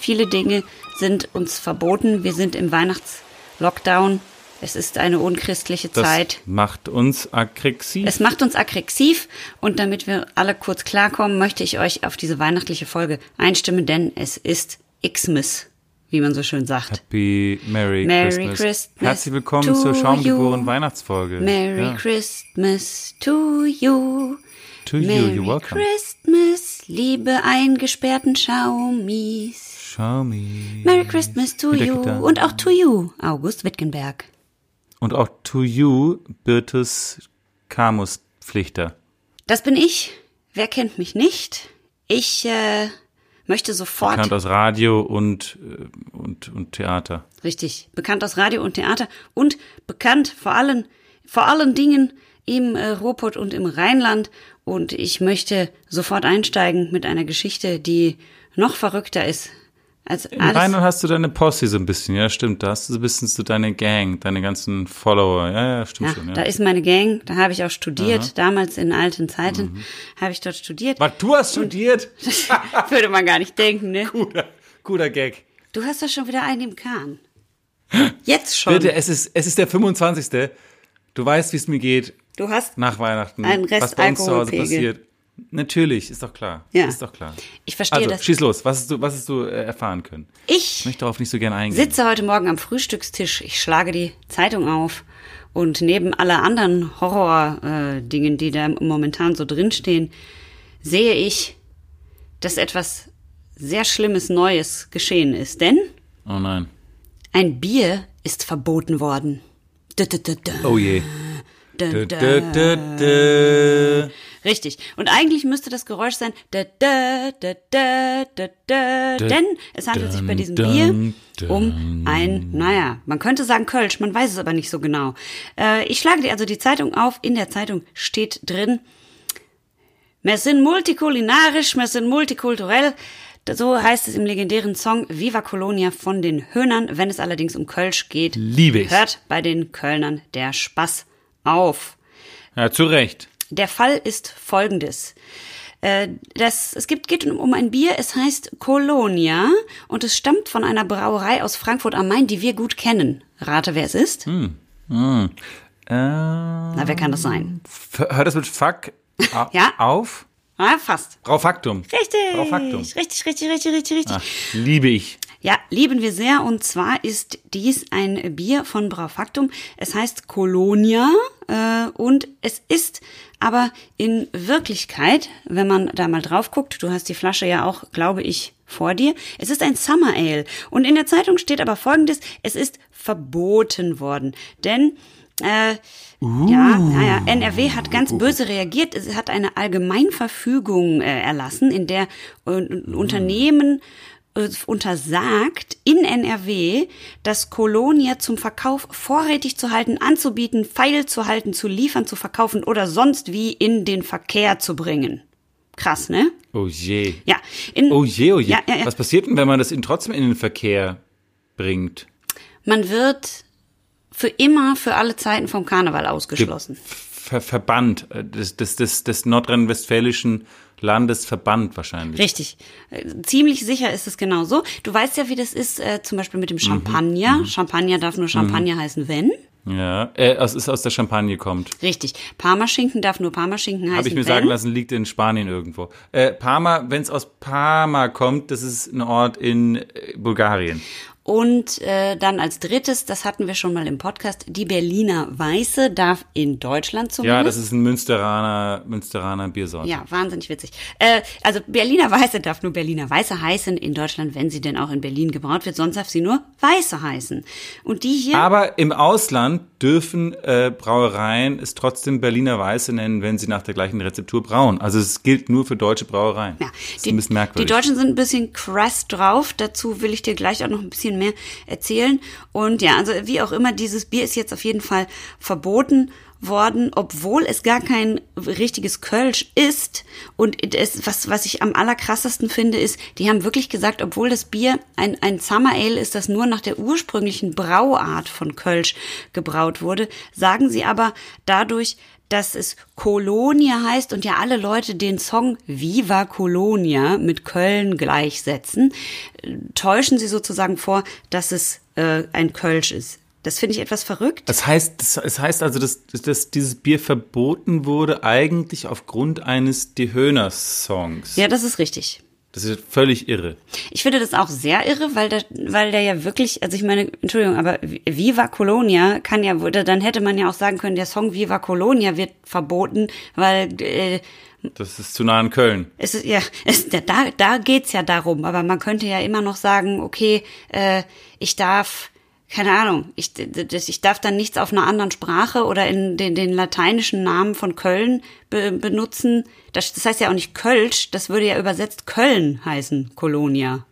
Viele Dinge sind uns verboten. Wir sind im Weihnachtslockdown. Es ist eine unchristliche Das Zeit. macht uns aggressiv. Es macht uns aggressiv und damit wir alle kurz klarkommen, möchte ich euch auf diese weihnachtliche Folge einstimmen, denn es ist Xmas, wie man so schön sagt. Happy Merry, Merry Christmas. Christmas Herzlich willkommen zur Schaumgeboren you. Weihnachtsfolge. Merry ja. Christmas to you. To you, Merry you're welcome. Christmas, liebe eingesperrten Schaumis. Me. Merry Christmas to you Gitarre. und auch to you, August Wittgenberg. Und auch to you, Birtes Camus Pflichter. Das bin ich. Wer kennt mich nicht? Ich äh, möchte sofort Bekannt aus Radio und, äh, und, und Theater. Richtig. Bekannt aus Radio und Theater und bekannt vor allen, vor allen Dingen im äh, Ruhrpott und im Rheinland. Und ich möchte sofort einsteigen mit einer Geschichte, die noch verrückter ist als In. Rheinland hast du deine Posse so ein bisschen, ja, stimmt. Da hast du so ein bisschen so deine Gang, deine ganzen Follower. Ja, ja, stimmt ja, schon. Ja. da ist meine Gang, da habe ich auch studiert, damals in alten Zeiten Mhm. habe ich dort studiert. Was, du hast studiert? Würde man gar nicht denken, ne? guter, guter Gag. Du hast doch schon wieder einen im Kahn. Jetzt schon. Bitte, es ist, es ist der 25. Du weißt, wie es mir geht Du hast nach Weihnachten. Ein Rest was bei uns zu Hause passiert. Natürlich, ist doch klar. Ja. Ist doch klar. Ich verstehe Also, das. schieß los. Was hast du, was hast du äh, erfahren können? Ich Ich möchte darauf nicht so gerne eingehen. sitze heute Morgen am Frühstückstisch, ich schlage die Zeitung auf und neben aller anderen Horror-Dingen, die da momentan so drinstehen, sehe ich, dass etwas sehr Schlimmes Neues geschehen ist. Denn Oh nein. ein Bier ist verboten worden. Dö, dö, dö, dö. Oh je. Richtig. Und eigentlich müsste das Geräusch sein, dö, dö, dö, dö, dö, dö, denn es handelt sich bei diesem Bier um ein, naja, man könnte sagen Kölsch, man weiß es aber nicht so genau. Äh, ich schlage dir also die Zeitung auf. In der Zeitung steht drin, wir sind multikulinarisch, wir sind multikulturell. So heißt es im legendären Song Viva Colonia von den Höhnern. Wenn es allerdings um Kölsch geht, Liebe ich. hört bei den Kölnern der Spaß auf. Ja, zu Recht. Der Fall ist folgendes. Äh, Das, es gibt, geht um ein Bier, es heißt Colonia und es stammt von einer Brauerei aus Frankfurt am Main, die wir gut kennen. Rate, wer es ist? Hm. Äh, Na, wer kann das sein? hört das mit Fuck Ja. auf? Ah, fast. Braufaktum. Richtig. Braufaktum. Richtig, richtig, richtig, richtig, richtig. Ach, liebe ich. Ja, lieben wir sehr. Und zwar ist dies ein Bier von Braufaktum. Es heißt Colonia äh, und es ist aber in Wirklichkeit, wenn man da mal drauf guckt, du hast die Flasche ja auch, glaube ich, vor dir. Es ist ein Summer Ale. Und in der Zeitung steht aber folgendes, es ist verboten worden. Denn äh, ja, naja, NRW hat ganz böse reagiert. Es hat eine Allgemeinverfügung äh, erlassen, in der äh, Unternehmen äh, untersagt, in NRW das Kolonia zum Verkauf vorrätig zu halten, anzubieten, feil zu halten, zu liefern, zu verkaufen oder sonst wie in den Verkehr zu bringen. Krass, ne? Oh je. Ja. In, Oh je, oh je. Ja, ja, ja. Was passiert denn, wenn man das in, trotzdem in den Verkehr bringt? Man wird für immer, für alle Zeiten vom Karneval ausgeschlossen. Ver Verband äh, des, des, des, des nordrhein-westfälischen Landesverband wahrscheinlich. Richtig. Ziemlich sicher ist es genau so. Du weißt ja, wie das ist, äh, zum Beispiel mit dem Champagner. Champagner darf nur Champagner heißen, wenn. Ja, äh, es ist aus der Champagne kommt. Richtig. Parmaschinken darf nur Parmaschinken heißen, Habe ich mir wenn. sagen lassen, liegt in Spanien irgendwo. Äh, Parma, wenn es aus Parma kommt, das ist ein Ort in äh, Bulgarien. Und äh, dann als drittes, das hatten wir schon mal im Podcast, die Berliner Weiße darf in Deutschland zumindest. Ja, das ist ein Münsteraner, Münsteraner Biersorte. Ja, wahnsinnig witzig. Äh, also Berliner Weiße darf nur Berliner Weiße heißen in Deutschland, wenn sie denn auch in Berlin gebraut wird. Sonst darf sie nur Weiße heißen. Und die hier. Aber im Ausland dürfen äh, Brauereien es trotzdem Berliner Weiße nennen, wenn sie nach der gleichen Rezeptur brauen. Also es gilt nur für deutsche Brauereien. Ja, das ist ein bisschen merkwürdig. Die Deutschen sind ein bisschen krass drauf. Dazu will ich dir gleich auch noch ein bisschen mehr erzählen. Und ja, also wie auch immer, dieses Bier ist jetzt auf jeden Fall verboten worden, obwohl es gar kein richtiges Kölsch ist. Und es, was, was ich am allerkrassesten finde, ist, die haben wirklich gesagt, obwohl das Bier ein, ein Summer Ale ist, das nur nach der ursprünglichen Brauart von Kölsch gebraut wurde, sagen sie aber dadurch, dass es Colonia heißt und ja alle Leute den Song Viva Colonia mit Köln gleichsetzen, äh, täuschen sie sozusagen vor, dass es äh, ein Kölsch ist. Das finde ich etwas verrückt. Das heißt, das, das heißt also, dass, dass dieses Bier verboten wurde eigentlich aufgrund eines Die Höhner-Songs. Ja, das ist richtig. Das ist völlig irre. Ich finde das auch sehr irre, weil der, weil der ja wirklich, also ich meine, Entschuldigung, aber Viva Colonia kann ja, dann hätte man ja auch sagen können, der Song Viva Colonia wird verboten, weil äh, das ist zu nah an Köln. Es ist, ja, es, da, da geht's ja darum, aber man könnte ja immer noch sagen, okay, äh, ich darf keine Ahnung, ich, ich darf dann nichts auf einer anderen Sprache oder in den, den lateinischen Namen von Köln be, benutzen. Das, das heißt ja auch nicht Kölsch, das würde ja übersetzt Köln heißen, Kolonia.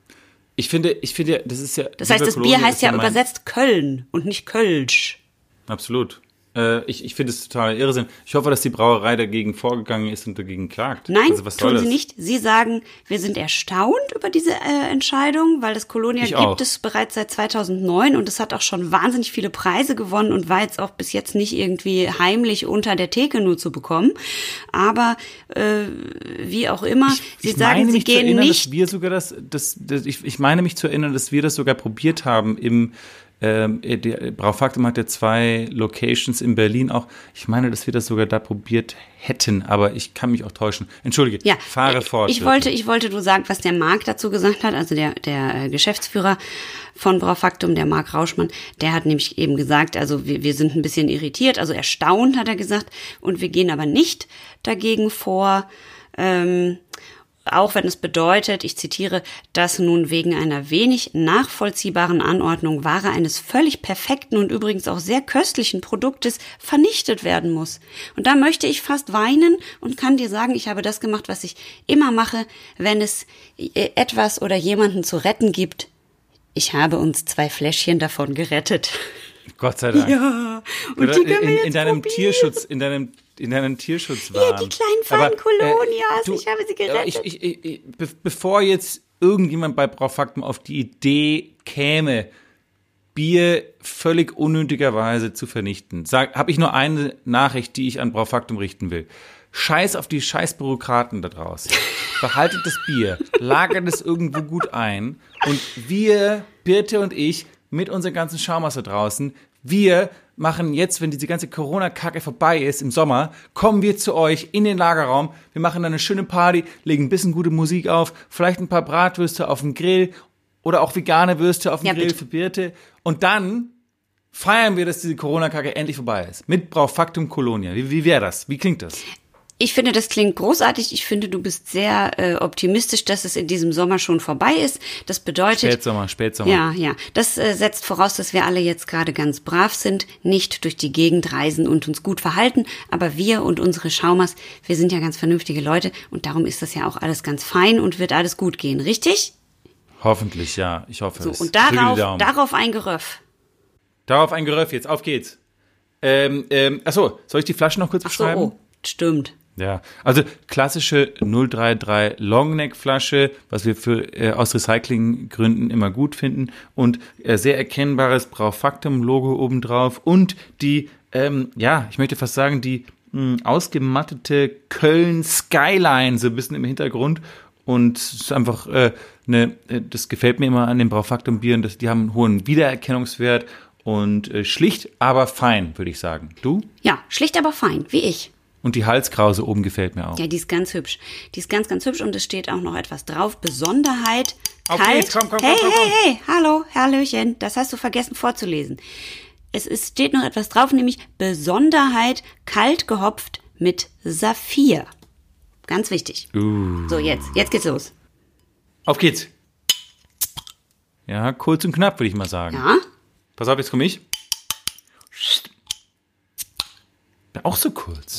Ich finde, ich finde, das ist ja. Das heißt, das Bier heißt ja übersetzt Köln und nicht Kölsch. Absolut. Äh, ich ich finde es total Irrsinn. Ich hoffe, dass die Brauerei dagegen vorgegangen ist und dagegen klagt. Nein, also, tun sie nicht. Sie sagen, wir sind erstaunt über diese äh, Entscheidung, weil das Kolonia ich gibt auch. es bereits seit 2009 und es hat auch schon wahnsinnig viele Preise gewonnen und war jetzt auch bis jetzt nicht irgendwie heimlich unter der Theke nur zu bekommen. Aber äh, wie auch immer, ich, sie ich sagen, sie gehen erinnern, nicht. Dass wir sogar das, das, das ich, ich meine mich zu erinnern, dass wir das sogar probiert haben im ähm, der Braufaktum hat ja zwei Locations in Berlin auch. Ich meine, dass wir das sogar da probiert hätten, aber ich kann mich auch täuschen. Entschuldige, ja, fahre fort. Ich wollte, ich wollte nur sagen, was der Marc dazu gesagt hat, also der, der äh, Geschäftsführer von Braufaktum, der Marc Rauschmann, der hat nämlich eben gesagt, also wir, wir sind ein bisschen irritiert, also erstaunt hat er gesagt, und wir gehen aber nicht dagegen vor. Ähm, auch wenn es bedeutet, ich zitiere, dass nun wegen einer wenig nachvollziehbaren Anordnung Ware eines völlig perfekten und übrigens auch sehr köstlichen Produktes vernichtet werden muss. Und da möchte ich fast weinen und kann dir sagen, ich habe das gemacht, was ich immer mache, wenn es etwas oder jemanden zu retten gibt. Ich habe uns zwei Fläschchen davon gerettet. Gott sei Dank. Ja, und die können in, jetzt in deinem probieren. Tierschutz, in deinem in deinem Tierschutz waren. Ja, die kleinen feinen Kolonias, äh, ich habe sie gerettet. Ich, ich, ich, be bevor jetzt irgendjemand bei Braufaktum auf die Idee käme, Bier völlig unnötigerweise zu vernichten, habe ich nur eine Nachricht, die ich an Braufaktum richten will. Scheiß auf die scheiß Bürokraten da draußen. Behaltet das Bier, lagert es irgendwo gut ein und wir, Birte und ich, mit unserer ganzen Schaumasse draußen, wir machen jetzt, wenn diese ganze Corona-Kacke vorbei ist im Sommer, kommen wir zu euch in den Lagerraum. Wir machen dann eine schöne Party, legen ein bisschen gute Musik auf, vielleicht ein paar Bratwürste auf dem Grill oder auch vegane Würste auf dem ja, Grill bitte. für Birte. Und dann feiern wir, dass diese Corona-Kacke endlich vorbei ist. Mit Braufaktum Colonia. Wie, wie wäre das? Wie klingt das? Ich finde, das klingt großartig. Ich finde, du bist sehr äh, optimistisch, dass es in diesem Sommer schon vorbei ist. Das bedeutet. Spätsommer, Spätsommer. Ja, ja. Das äh, setzt voraus, dass wir alle jetzt gerade ganz brav sind, nicht durch die Gegend reisen und uns gut verhalten. Aber wir und unsere Schaumers, wir sind ja ganz vernünftige Leute und darum ist das ja auch alles ganz fein und wird alles gut gehen, richtig? Hoffentlich, ja. Ich hoffe so, es. Und darauf, darauf ein Geröff. Darauf ein Geröff jetzt. Auf geht's. Ähm, ähm, achso, soll ich die Flasche noch kurz Ach so, beschreiben? Oh, stimmt. Ja, also klassische 033 Longneck-Flasche, was wir für äh, aus Recyclinggründen immer gut finden und äh, sehr erkennbares Braufaktum-Logo obendrauf und die, ähm, ja, ich möchte fast sagen, die mh, ausgemattete Köln Skyline so ein bisschen im Hintergrund und es ist einfach äh, ne, das gefällt mir immer an den Braufaktum-Bieren, dass die haben einen hohen Wiedererkennungswert und äh, schlicht, aber fein, würde ich sagen. Du? Ja, schlicht, aber fein, wie ich. Und die Halskrause oben gefällt mir auch. Ja, die ist ganz hübsch. Die ist ganz, ganz hübsch und es steht auch noch etwas drauf. Besonderheit. Kalt. Okay, komm, komm, hey, komm, komm, hey, hey, hallo, Hallöchen. Das hast du vergessen vorzulesen. Es ist, steht noch etwas drauf, nämlich Besonderheit kalt gehopft mit Saphir. Ganz wichtig. Uh. So, jetzt, jetzt geht's los. Auf geht's. Ja, kurz und knapp, würde ich mal sagen. Ja. Pass auf, jetzt komme ich. Auch so kurz.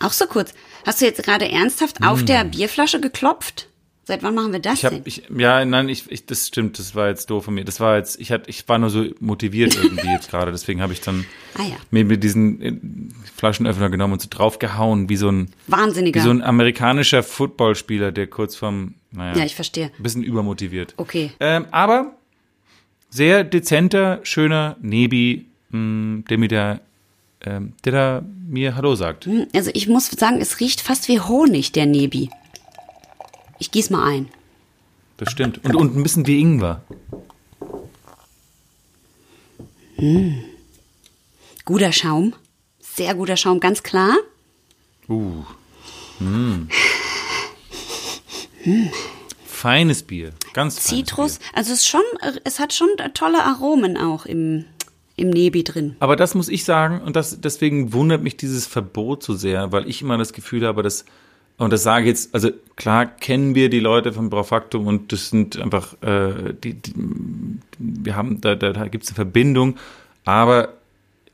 Auch so kurz. Hast du jetzt gerade ernsthaft auf der hm. Bierflasche geklopft? Seit wann machen wir das ich hab, denn? Ich, ja, nein, ich, ich, das stimmt, das war jetzt doof von mir. Das war jetzt, ich, hat, ich war nur so motiviert irgendwie jetzt gerade, deswegen habe ich dann ah, ja. mir mit diesen äh, Flaschenöffner genommen und so draufgehauen, wie so ein Wahnsinniger. Wie so ein amerikanischer Footballspieler, der kurz vom, naja, ja, ich verstehe. Bisschen übermotiviert. Okay. Ähm, aber sehr dezenter, schöner Nebi, mh, der mit der ähm, der da mir Hallo sagt. Hm, Also ich muss sagen, es riecht fast wie Honig, der Nebi. Ich gieß mal ein. Das stimmt. Und, und ein bisschen wie Ingwer. Guter Schaum. Sehr guter Schaum, ganz klar. Uh. Mm. Feines Bier. Ganz feines Zitrus. Bier. Also es ist schon, es hat schon tolle Aromen auch im, im Nebi drin. Aber das muss ich sagen, und das, deswegen wundert mich dieses Verbot so sehr, weil ich immer das Gefühl habe, dass, und das sage ich jetzt, also klar kennen wir die Leute von Braufaktum und das sind einfach, äh, die, die, wir haben, da, da, da gibt es eine Verbindung, aber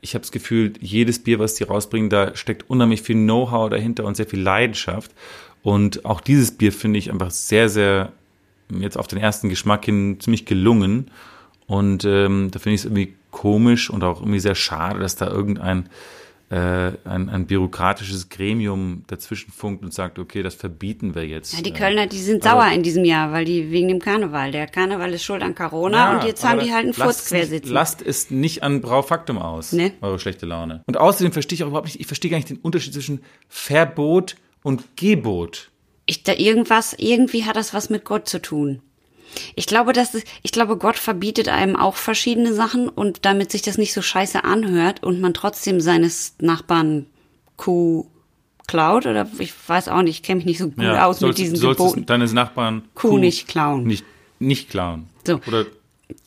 ich habe das Gefühl, jedes Bier, was die rausbringen, da steckt unheimlich viel Know-how dahinter und sehr viel Leidenschaft. Und auch dieses Bier finde ich einfach sehr, sehr, jetzt auf den ersten Geschmack hin, ziemlich gelungen. Und ähm, da finde ich es irgendwie komisch und auch irgendwie sehr schade, dass da irgendein äh, ein, ein bürokratisches Gremium dazwischen funkt und sagt, okay, das verbieten wir jetzt. Ja, die Äh, Kölner, die sind aber- sauer in diesem Jahr, weil die wegen dem Karneval. Der Karneval ist schuld an Corona Ja, und jetzt haben die halt einen Furz quer sitzen. Lasst es nicht an Braufaktum aus, Nee. eure schlechte Laune. Und außerdem verstehe ich auch überhaupt nicht, ich verstehe gar nicht den Unterschied zwischen Verbot und Gebot. Ich, da irgendwas, irgendwie hat das was mit Gott zu tun. Ich glaube, dass es, ich glaube, Gott verbietet einem auch verschiedene Sachen und damit sich das nicht so scheiße anhört und man trotzdem seines Nachbarn Kuh klaut oder ich weiß auch nicht, ich kenne mich nicht so gut aus mit diesen Geboten. es deines Nachbarn Kuh nicht klauen. Nicht, nicht klauen. So. Oder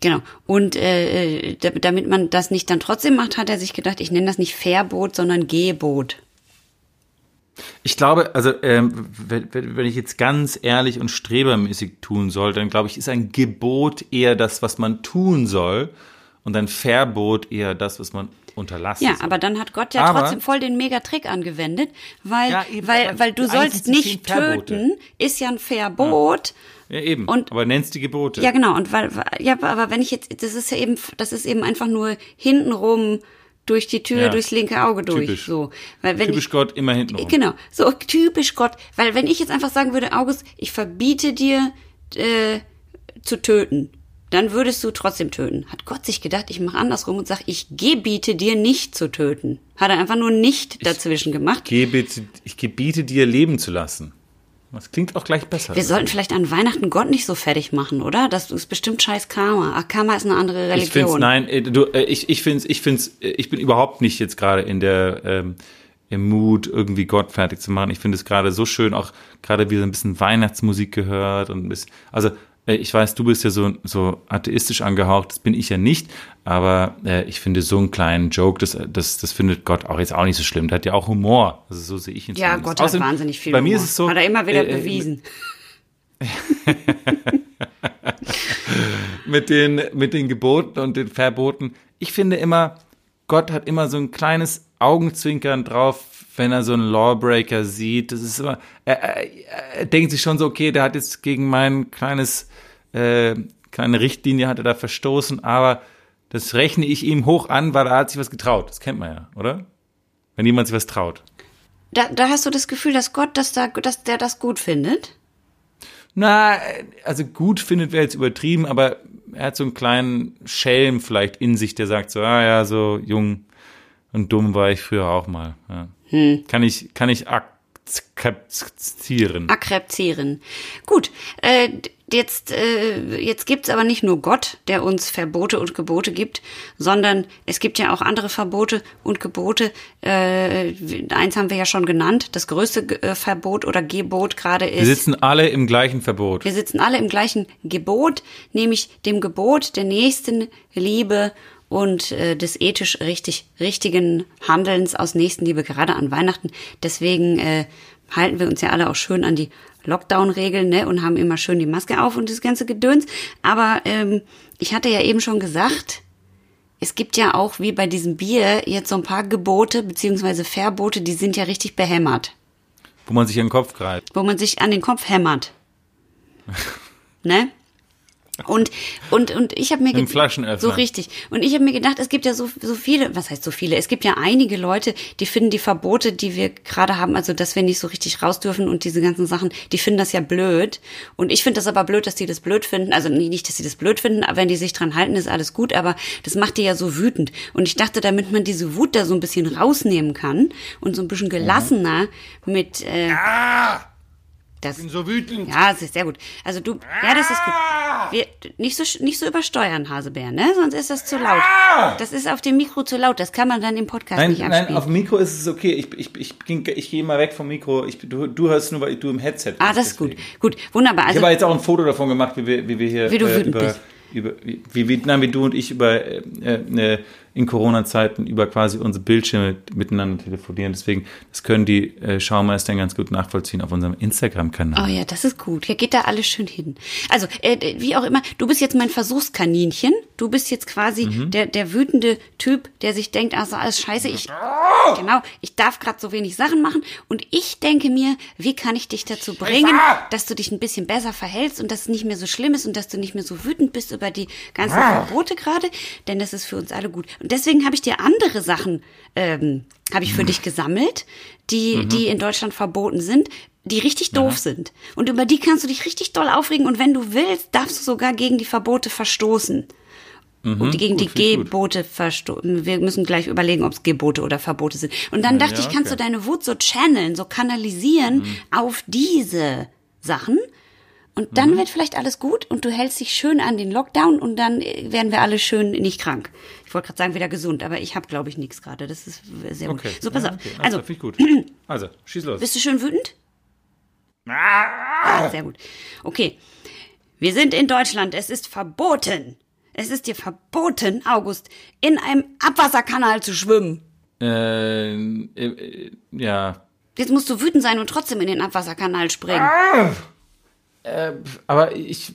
Genau. Und äh, da- damit man das nicht dann trotzdem macht, hat er sich gedacht, ich nenne das nicht Verbot, sondern Gebot. Ich glaube, also ähm, wenn, ich jetzt ganz ehrlich und strebermäßig tun soll, dann glaube ich, ist ein Gebot eher das, was man tun soll und ein Verbot eher das, was man unterlassen Ja, soll. aber dann hat Gott ja Aber- trotzdem voll den Megatrick angewendet, weil, Ja, eben, weil, weil du sollst nicht töten, ist ja ein Verbot. ja, eben. und- aber nennst die Gebote. Ja, genau. Und weil, ja, aber wenn ich jetzt, das ist ja eben, das ist eben einfach nur hintenrum durch die Tür, Ja. durchs linke Auge durch. Typisch. So. Weil wenn Typisch ich, Gott immer hinten rum. Genau, so typisch Gott. Weil wenn ich jetzt einfach sagen würde, August, ich verbiete dir äh, zu töten, dann würdest du trotzdem töten. Hat Gott sich gedacht, ich mache andersrum und sag, ich gebiete dir nicht zu töten. Hat er einfach nur nicht dazwischen gemacht. Gebiete, ich gebiete dir leben zu lassen. Das klingt auch gleich besser. Wir sollten vielleicht an Weihnachten Gott nicht so fertig machen, oder? Das ist bestimmt scheiß Karma. Ach, Karma ist eine andere Religion. Ich finde nein, äh, du, äh, ich, ich finde ich find's, äh, ich bin überhaupt nicht jetzt gerade in der, ähm, im Mut, irgendwie Gott fertig zu machen. Ich finde es gerade so schön, auch gerade wie so ein bisschen Weihnachtsmusik gehört und ein bisschen, also, ich weiß, du bist ja so, so atheistisch angehaucht, das bin ich ja nicht, aber äh, ich finde so einen kleinen Joke, das, das, das findet Gott auch jetzt auch nicht so schlimm. Der hat ja auch Humor. Also so sehe ich ihn Ja, zumindest. Gott hat Außerdem, wahnsinnig viel Bei mir Humor. ist es so. Hat er immer wieder äh, äh, bewiesen. mit den, mit den Geboten und den Verboten. Ich finde immer, Gott hat immer so ein kleines Augenzwinkern drauf, wenn er so einen Lawbreaker sieht. Das ist immer, er, er, er denkt sich schon so, okay, der hat jetzt gegen mein kleines, äh, kleine Richtlinie hat er da verstoßen, aber das rechne ich ihm hoch an, weil er hat sich was getraut. Das kennt man ja, oder? Wenn jemand sich was traut. Da, da hast du das Gefühl, dass Gott, dass, da, dass der das gut findet? Na, also gut findet wäre jetzt übertrieben, aber er hat so einen kleinen Schelm vielleicht in sich, der sagt so, ah ja, so jung und dumm war ich früher auch mal. Ja. Kann ich, kann ich akzeptieren. Akreptieren. Gut, äh, jetzt, äh, jetzt gibt's aber nicht nur Gott, der uns Verbote und Gebote gibt, sondern es gibt ja auch andere Verbote und Gebote. Äh, eins haben wir ja schon genannt. Das größte äh, Verbot oder Gebot gerade Wir ist. sitzen alle im gleichen Verbot. Wir sitzen alle im gleichen Gebot, nämlich dem Gebot der nächsten Liebe und äh, des ethisch richtig richtigen Handelns aus Nächstenliebe gerade an Weihnachten. Deswegen äh, halten wir uns ja alle auch schön an die Lockdown-Regeln ne, und haben immer schön die Maske auf und das ganze Gedöns. Aber ähm, ich hatte ja eben schon gesagt, es gibt ja auch wie bei diesem Bier jetzt so ein paar Gebote beziehungsweise Verbote, die sind ja richtig behämmert Wo man sich an den Kopf greift. wo man sich an den Kopf hämmert. ne? Und, und, und ich habe mir Mit dem ge- Flaschenöffner. so richtig. Und ich habe mir gedacht, es gibt ja so, so viele, was heißt so viele? Es gibt ja einige Leute, die finden die Verbote, die wir gerade haben, also dass wir nicht so richtig raus dürfen und diese ganzen Sachen, die finden das ja blöd. Und ich finde das aber blöd, dass die das blöd finden. Also nicht, dass sie das blöd finden, aber wenn die sich dran halten, ist alles gut. Aber das macht die ja so wütend. Und ich dachte, damit man diese Wut da so ein bisschen rausnehmen kann und so ein bisschen gelassener mit äh, Ah! Das. Bin so wütend. Ja, das ist sehr gut. Also du, ja, das ist gut. Wir, nicht so nicht so übersteuern, Hasebär, ne? Sonst ist das zu laut. Das ist auf dem Mikro zu laut. Das kann man dann im Podcast Nein, nicht abspielen. nein, auf dem Mikro ist es okay. Ich, ich, ich, ging- ich gehe mal weg vom Mikro. Ich, du, du hörst nur, weil du im Headset bist. ah, das ist gut. deswegen. Gut, wunderbar. Ich Also habe jetzt auch ein Foto davon gemacht, wie wir, wie wir hier Wie du äh, wütend über, bist. über wie, wie, wie, nein, wie du und ich über äh, äh, in Corona-Zeiten über quasi unsere Bildschirme miteinander telefonieren. Deswegen, das können die äh, Schaumeister ganz gut nachvollziehen auf unserem Instagram-Kanal. Oh ja, das ist gut. Ja, geht da alles schön hin. Also, äh, wie auch immer, du bist jetzt mein Versuchskaninchen. Du bist jetzt quasi Mhm. der, der wütende Typ, der sich denkt, also alles scheiße, ich, genau, ich darf gerade so wenig Sachen machen. Und ich denke mir, wie kann ich dich dazu bringen, dass du dich ein bisschen besser verhältst und dass es nicht mehr so schlimm ist und dass du nicht mehr so wütend bist über die ganzen Verbote gerade, denn das ist für uns alle gut. Und deswegen habe ich dir andere Sachen, ähm, habe ich für dich gesammelt, die, die in Deutschland verboten sind, die richtig doof sind. Und über die kannst du dich richtig doll aufregen und wenn du willst, darfst du sogar gegen die Verbote verstoßen. und gegen gut, die. Gebote verstoßen. Wir müssen gleich überlegen, ob es Gebote oder Verbote sind. Und dann dachte ja, ich, kannst okay. du deine Wut so channeln, so kanalisieren auf diese Sachen. Und dann wird vielleicht alles gut und du hältst dich schön an den Lockdown und dann äh, werden wir alle schön nicht krank. Ich wollte gerade sagen, wieder gesund, aber ich habe, glaube ich, nichts gerade. Das ist sehr gut. Okay. So, pass Ja, auf. okay. Also, finde ich gut. Also, schieß los. bist du schön wütend? Ah, Sehr gut. Okay. Wir sind in Deutschland. Es ist verboten. Es ist dir verboten, August, in einem Abwasserkanal zu schwimmen. Äh, äh, äh, ja. Jetzt musst du wütend sein und trotzdem in den Abwasserkanal springen. Aber ich.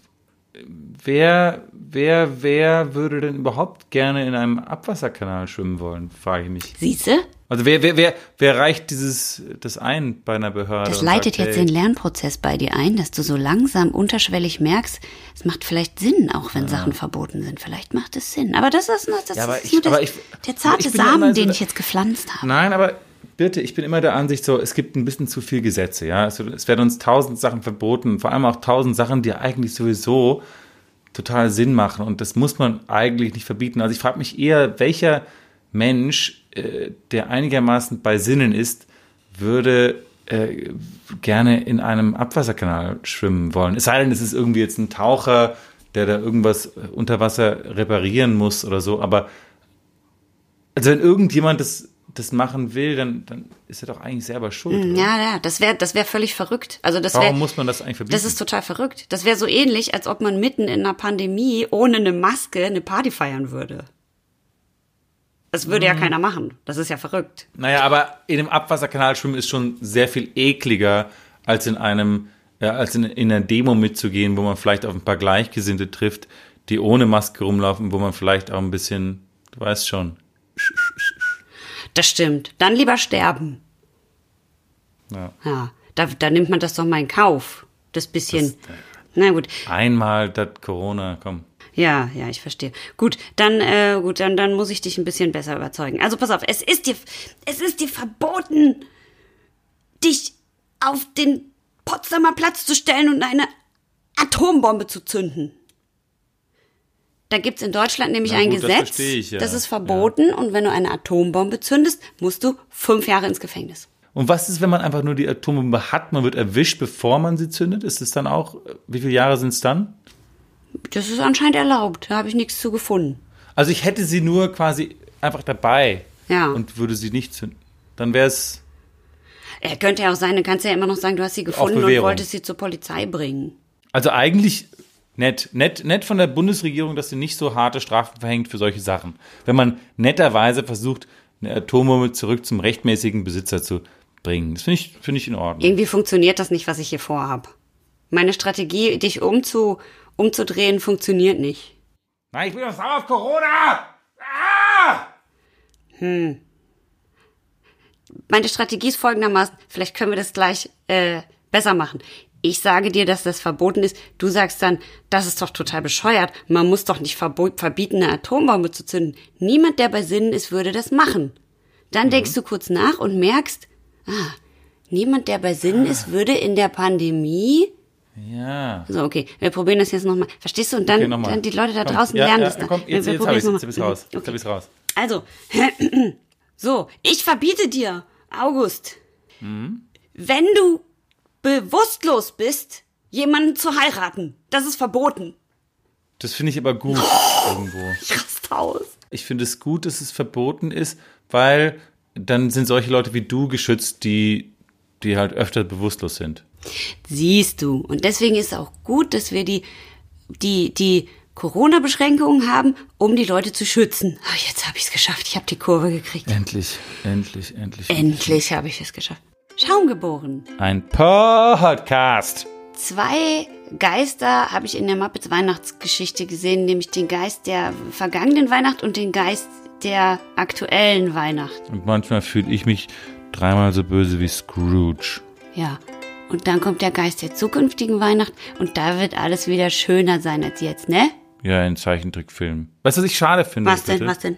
Wer, wer, wer würde denn überhaupt gerne in einem Abwasserkanal schwimmen wollen, frage ich mich. Siehste? Also wer, wer, wer, wer reicht dieses, das ein bei einer Behörde? Das leitet sagt, jetzt hey, den Lernprozess bei dir ein, dass du so langsam unterschwellig merkst, es macht vielleicht Sinn, auch wenn Sachen verboten sind. Vielleicht macht es Sinn. Aber das ist, nur- das Ja, ist ich- nur das, ich- der zarte ja Samen, so den ich jetzt gepflanzt habe. Nein, aber bitte, ich bin immer der Ansicht so, es gibt ein bisschen zu viel Gesetze, ja. Also, es werden uns tausend Sachen verboten, vor allem auch tausend Sachen, die eigentlich sowieso total Sinn machen und das muss man eigentlich nicht verbieten. Also ich frage mich eher, welcher Mensch, äh, der einigermaßen bei Sinnen ist, würde äh, gerne in einem Abwasserkanal schwimmen wollen. Es sei denn, es ist irgendwie jetzt ein Taucher, der da irgendwas äh, unter Wasser reparieren muss oder so, aber also wenn irgendjemand das, das machen will, dann, dann ist er doch eigentlich selber schuld. oder? Ja, ja, das wäre das wär völlig verrückt. Also das Warum wäre muss man das eigentlich verbieten? das ist total verrückt. Das wäre so ähnlich, als ob man mitten in einer Pandemie ohne eine Maske eine Party feiern würde. Das würde Mhm. ja keiner machen. Das ist ja verrückt. naja, aber in einem Abwasserkanal schwimmen ist schon sehr viel ekliger, als in einem, äh, als in, in einer Demo mitzugehen, wo man vielleicht auf ein paar Gleichgesinnte trifft, die ohne Maske rumlaufen, wo man vielleicht auch ein bisschen, du weißt schon. Das stimmt. Dann lieber sterben. Ja. Ja, da, da nimmt man das doch mal in Kauf. Das bisschen. Das- Na gut. Einmal das Corona, komm. Ja, ja, ich verstehe. Gut, dann, äh, gut, dann, dann muss ich dich ein bisschen besser überzeugen. Also pass auf, es ist dir, es ist dir verboten, dich auf den Potsdamer Platz zu stellen und eine Atombombe zu zünden. Da gibt's in Deutschland nämlich Na ein gut, das Gesetz, verstehe ich, ja. das ist verboten und wenn du eine Atombombe zündest, musst du fünf Jahre ins Gefängnis. Und was ist, wenn man einfach nur die Atombombe hat, man wird erwischt, bevor man sie zündet? Ist es dann auch, wie viele Jahre sind es dann? Das ist anscheinend erlaubt, da habe ich nichts zu gefunden. Also ich hätte sie nur quasi einfach dabei Ja. und würde sie nicht zünden. Dann wäre es, Er könnte ja auch sein, du kannst ja immer noch sagen, du hast sie gefunden und wolltest sie zur Polizei bringen. also eigentlich nett, nett, nett von der Bundesregierung, dass sie nicht so harte Strafen verhängt für solche Sachen. Wenn man netterweise versucht, eine Atombombe zurück zum rechtmäßigen Besitzer zu bringen. Das finde ich, finde ich in Ordnung. Irgendwie funktioniert das nicht, was ich hier vorhab. Meine Strategie, dich umzu, umzudrehen, funktioniert nicht. Nein, ich bin doch sauer auf Corona! Ah! Meine Strategie ist folgendermaßen, vielleicht können wir das gleich äh, besser machen. Ich sage dir, dass das verboten ist. Du sagst dann, das ist doch total bescheuert. Man muss doch nicht verbieten, eine Atombombe zu zünden. Niemand, der bei Sinnen ist, würde das machen. Dann denkst du kurz nach und merkst, ah, niemand, der bei Sinnen ist, würde in der Pandemie. Ja. So, okay, wir probieren das jetzt nochmal. Verstehst du? Und dann, Okay, dann die Leute da Komm, draußen ja, lernen ja, das dann. Komm, Wir- jetzt, wir jetzt noch jetzt mal. hab ich's raus. Mhm, Jetzt hab ich's raus. Also, so, ich verbiete dir, August, wenn du bewusstlos bist, jemanden zu heiraten. Das ist verboten. Das finde ich aber gut irgendwo. Rast aus. Ich finde es gut, dass es verboten ist, weil dann sind solche Leute wie du geschützt, die, die halt öfter bewusstlos sind. Siehst du. Und deswegen ist es auch gut, dass wir die, die, die Corona-Beschränkungen haben, um die Leute zu schützen. Ach, jetzt habe ich es geschafft. Ich habe die Kurve gekriegt. Endlich, endlich, endlich. Endlich habe ich es geschafft. Schaum geboren. Ein Podcast. Zwei Geister habe ich in der Muppets Weihnachtsgeschichte gesehen, nämlich den Geist der vergangenen Weihnacht und den Geist der aktuellen Weihnacht. Und manchmal fühle ich mich dreimal so böse wie Scrooge. Ja. Und dann kommt der Geist der zukünftigen Weihnacht und da wird alles wieder schöner sein als jetzt, ne? Ja, in Zeichentrickfilmen. Weißt du, was ich schade finde? Was denn, bitte? was denn?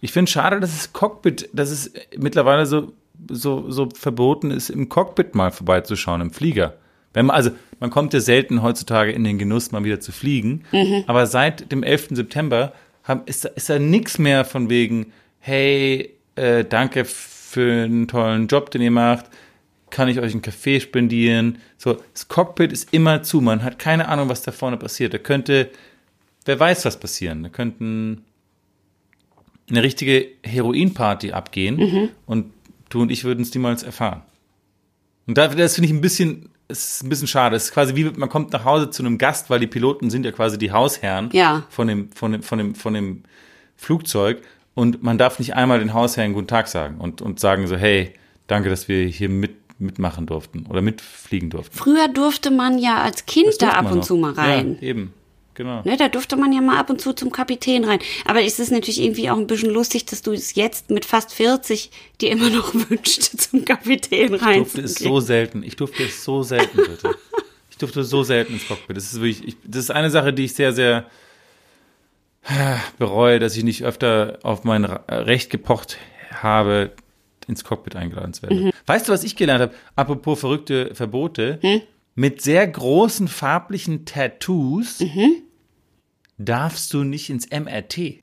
Ich finde schade, dass das Cockpit, dass es mittlerweile so, so, so verboten ist, im Cockpit mal vorbeizuschauen, im Flieger. Wenn man, also, man kommt ja selten heutzutage in den Genuss, mal wieder zu fliegen. Aber seit dem 11. September haben, ist, da, ist da nichts mehr von wegen, hey, äh, danke für einen tollen Job, den ihr macht. Kann ich euch einen Kaffee spendieren? So, das Cockpit ist immer zu. Man hat keine Ahnung, was da vorne passiert. Da könnte, wer weiß, was passieren. Da könnten eine richtige Heroinparty abgehen und du und ich würden es niemals erfahren. Und da, das finde ich ein bisschen, ist ein bisschen schade. Es ist quasi wie, man kommt nach Hause zu einem Gast, weil die Piloten sind ja quasi die Hausherren Ja. von, dem, von, dem, von, dem, von dem Flugzeug und man darf nicht einmal den Hausherren Guten Tag sagen und, und sagen so, hey, danke, dass wir hier mit, mitmachen durften oder mitfliegen durften. Früher durfte man ja als Kind da ab und noch. zu mal rein. Ja, eben, genau. Ne, da durfte man ja mal ab und zu zum Kapitän rein. Aber es ist natürlich irgendwie auch ein bisschen lustig, dass du es jetzt mit fast 40 dir immer noch wünschst, zum Kapitän Ich rein durfte es so selten. Ich durfte es so selten, bitte. Ich durfte so selten ins Cockpit. Das ist wirklich, ich, das ist eine Sache, die ich sehr, sehr äh, bereue, dass ich nicht öfter auf mein Ra- Recht gepocht habe, ins Cockpit eingeladen zu werden. Weißt du, was ich gelernt habe? Apropos verrückte Verbote. Mit sehr großen farblichen Tattoos darfst du nicht ins MRT.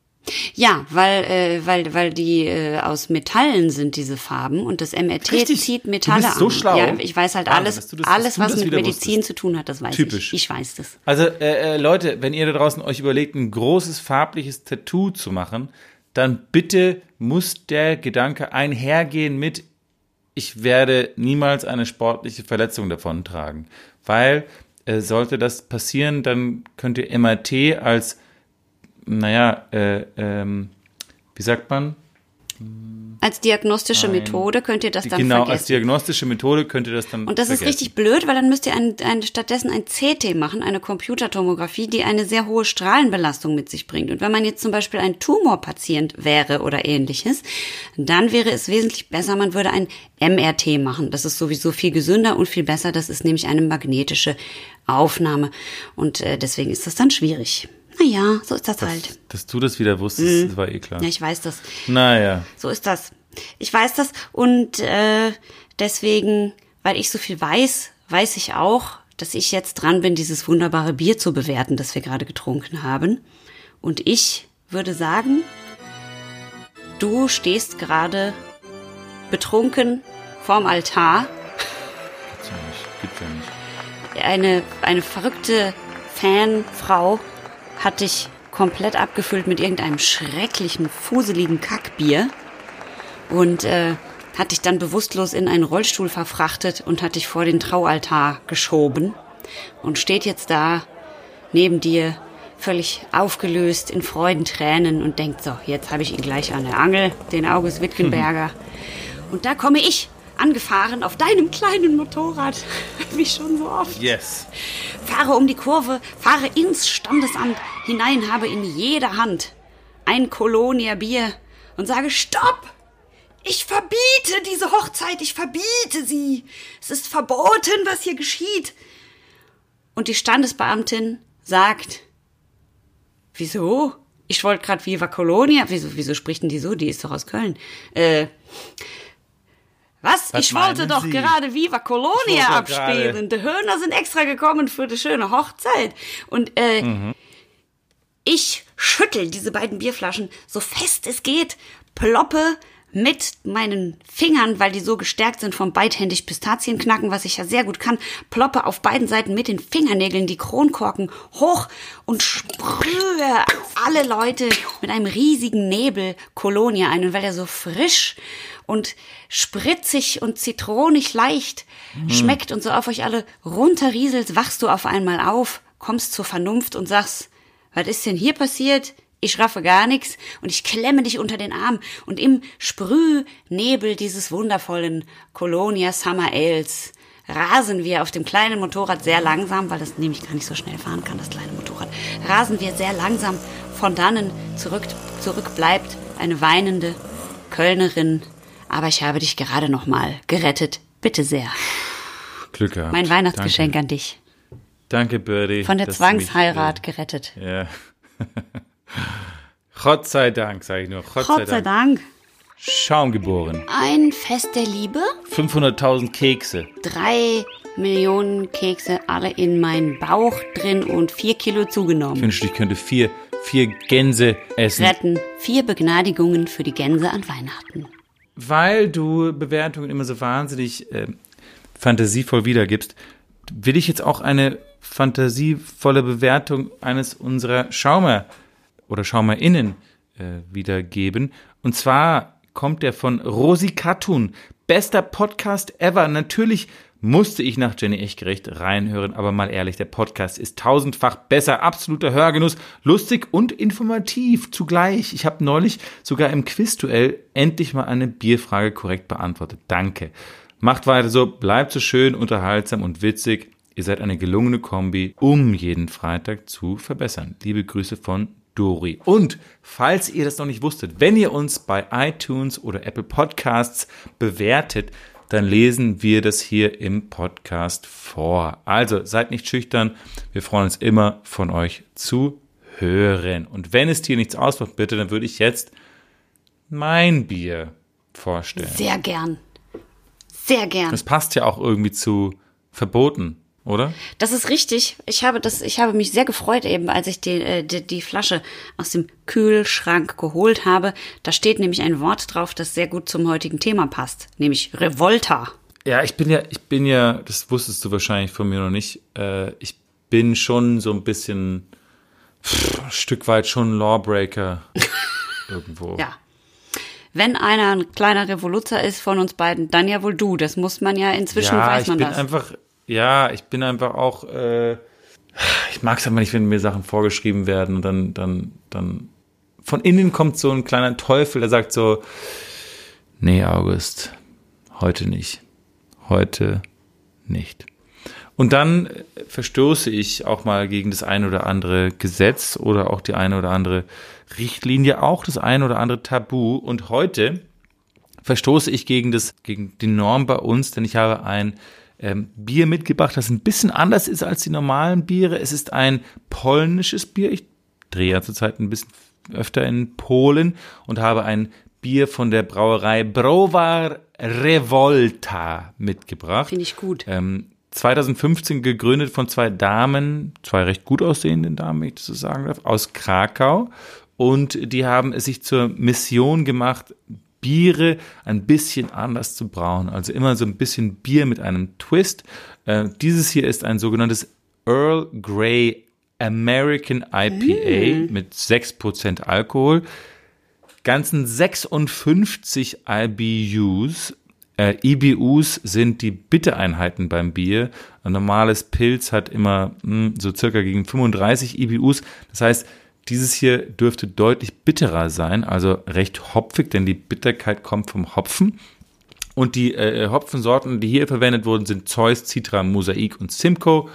Ja, weil, äh, weil, weil die äh, aus Metallen sind, diese Farben. Und das MRT Richtig. zieht Du Metalle bist so an. schlau. Ja, ich weiß halt Wahnsinn, alles, du das- alles du was mit Medizin wusstest. zu tun hat, das weiß Typisch. ich. Ich weiß das. Also, äh, äh, Leute, wenn ihr da draußen euch überlegt, ein großes farbliches Tattoo zu machen, dann bitte muss der Gedanke einhergehen mit, ich werde niemals eine sportliche Verletzung davon tragen. Weil, äh, sollte das passieren, dann könnt ihr MRT als, naja, äh, ähm, wie sagt man? Als diagnostische Nein. Methode könnt ihr das dann genau, als vergessen. diagnostische Methode könnt ihr das dann Und das ist vergessen. richtig blöd, weil dann müsst ihr ein, ein, stattdessen ein CT machen, eine Computertomographie, die eine sehr hohe Strahlenbelastung mit sich bringt. Und wenn man jetzt zum Beispiel ein Tumorpatient wäre oder ähnliches, dann wäre es wesentlich besser, man würde ein MRT machen. Das ist sowieso viel gesünder und viel besser. Das ist nämlich eine magnetische Aufnahme. Und äh, deswegen ist das dann schwierig. Naja, so ist das halt. Dass du das wieder wusstest, das war eh klar. Ja, ich weiß das. Naja. So ist das. Ich weiß das und äh, deswegen, weil ich so viel weiß, weiß ich auch, dass ich jetzt dran bin, dieses wunderbare Bier zu bewerten, das wir gerade getrunken haben. Und ich würde sagen, du stehst gerade betrunken vorm Altar. Gibt's ja nicht. Gibt's ja nicht. Eine, eine verrückte Fanfrau hat dich komplett abgefüllt mit irgendeinem schrecklichen, fuseligen Kackbier und äh, hat dich dann bewusstlos in einen Rollstuhl verfrachtet und hat dich vor den Traualtar geschoben und steht jetzt da neben dir völlig aufgelöst in Freudentränen und denkt so, jetzt habe ich ihn gleich an der Angel, den August Wittgenberger. Und da komme ich angefahren auf deinem kleinen Motorrad, wie schon so oft Yes. fahre um die Kurve, fahre ins Standesamt hinein, habe in jeder Hand ein Kolonia Bier und sage Stopp! Ich verbiete diese Hochzeit, ich verbiete sie. Es ist verboten, was hier geschieht. und die Standesbeamtin sagt, wieso? Ich wollte gerade Viva Colonia. Wieso, wieso spricht denn die so? Die ist doch aus Köln. Äh, was? Was ich wollte doch Sie? gerade Viva Colonia abspielen. Die Höhner sind extra gekommen für die schöne Hochzeit. Und äh, Mhm. ich schüttel diese beiden Bierflaschen so fest es geht, ploppe mit meinen Fingern, weil die so gestärkt sind vom beidhändig Pistazienknacken, was ich ja sehr gut kann, ploppe auf beiden Seiten mit den Fingernägeln die Kronkorken hoch und sprühe alle Leute mit einem riesigen Nebel Kolonia ein. Und weil er so frisch und spritzig und zitronig leicht schmeckt und so auf euch alle runterrieselt, wachst du auf einmal auf, kommst zur Vernunft und sagst, was ist denn hier passiert? Ich raffe gar nichts und ich klemme dich unter den Arm und im Sprühnebel dieses wundervollen Colonia Summer Ales rasen wir auf dem kleinen Motorrad sehr langsam, weil das nämlich gar nicht so schnell fahren kann, das kleine Motorrad, rasen wir sehr langsam von dannen zurück, zurück bleibt eine weinende Kölnerin. Aber ich habe dich gerade noch mal gerettet. Bitte sehr. Glück gehabt. Mein Weihnachtsgeschenk Danke, an dich. Danke Birdie. Von der du mich, Zwangsheirat gerettet. äh, Ja. Gott sei Dank, sage ich nur. Gott, Gott sei Dank. Schaum geboren. Ein Fest der Liebe. 500.000 Kekse. Drei Millionen Kekse, alle in meinen Bauch drin und vier Kilo Ich zugenommen. wünschte, ich könnte vier, vier Gänse essen. Retten. Vier Begnadigungen für die Gänse an Weihnachten. Weil du Bewertungen immer so wahnsinnig äh, fantasievoll wiedergibst, will ich jetzt auch eine fantasievolle Bewertung eines unserer Schaumer oder SchaumerInnen äh, wiedergeben. Und zwar kommt der von Rosi Katun. Bester Podcast ever. Natürlich musste ich nach Jenny Echtgerecht reinhören, aber mal ehrlich, der Podcast ist tausendfach besser, absoluter Hörgenuss, lustig und informativ zugleich. Ich habe neulich sogar im Quizduell endlich mal eine Bierfrage korrekt beantwortet. Danke. Macht weiter so, bleibt so schön, unterhaltsam und witzig. Ihr seid eine gelungene Kombi, um jeden Freitag zu verbessern. Liebe Grüße von Dori. Und falls ihr das noch nicht wusstet, wenn ihr uns bei iTunes oder Apple Podcasts bewertet, dann lesen wir das hier im Podcast vor. Also seid nicht schüchtern. Wir freuen uns immer von euch zu hören. Und wenn es dir nichts ausmacht, bitte, dann würde ich jetzt mein Bier vorstellen. Sehr gern. Sehr gern. Das passt ja auch irgendwie zu verboten, oder? Das ist richtig. Ich habe das, ich habe mich sehr gefreut eben, als ich die, äh, die, die Flasche aus dem Kühlschrank geholt habe. Da steht nämlich ein Wort drauf, das sehr gut zum heutigen Thema passt, nämlich Revolta. Ja, ich bin ja, ich bin ja, das wusstest du wahrscheinlich von mir noch nicht. Äh, ich bin schon so ein bisschen pff, ein Stück weit schon Lawbreaker irgendwo. Ja. Wenn einer ein kleiner Revoluzer ist von uns beiden, dann ja wohl du. Das muss man ja inzwischen ja, weiß ich man bin das. einfach, ja, ich bin einfach auch, äh, ich mag es aber nicht, wenn mir Sachen vorgeschrieben werden und dann, dann, dann von innen kommt so ein kleiner Teufel, der sagt so, nee, August, heute nicht. Heute nicht. Und dann äh, verstoße ich auch mal gegen das ein oder andere Gesetz oder auch die eine oder andere Richtlinie, auch das ein oder andere Tabu. Und heute verstoße ich gegen das, gegen die Norm bei uns, denn ich habe ein ähm, Bier mitgebracht, das ein bisschen anders ist als die normalen Biere. Es ist ein polnisches Bier. Ich drehe ja zurzeit ein bisschen öfter in Polen und habe ein Bier von der Brauerei Browar Revolta mitgebracht. Finde ich gut. Ähm, 2015 gegründet von zwei Damen, zwei recht gut aussehenden Damen, wenn ich das so sagen darf, aus Krakau. Und die haben es sich zur Mission gemacht, Biere ein bisschen anders zu brauen. Also immer so ein bisschen Bier mit einem Twist. Äh, dieses hier ist ein sogenanntes Earl Grey American IPA mit 6% Alkohol. Ganzen 56 IBUs. Äh, IBUs sind die Bittereinheiten beim Bier. Ein normales Pilz hat immer mh, so circa gegen 35 IBUs. Das heißt, dieses hier dürfte deutlich bitterer sein, also recht hopfig, denn die Bitterkeit kommt vom Hopfen. Und die äh, Hopfensorten, die hier verwendet wurden, sind Zeus, Citra, Mosaik und Simcoe.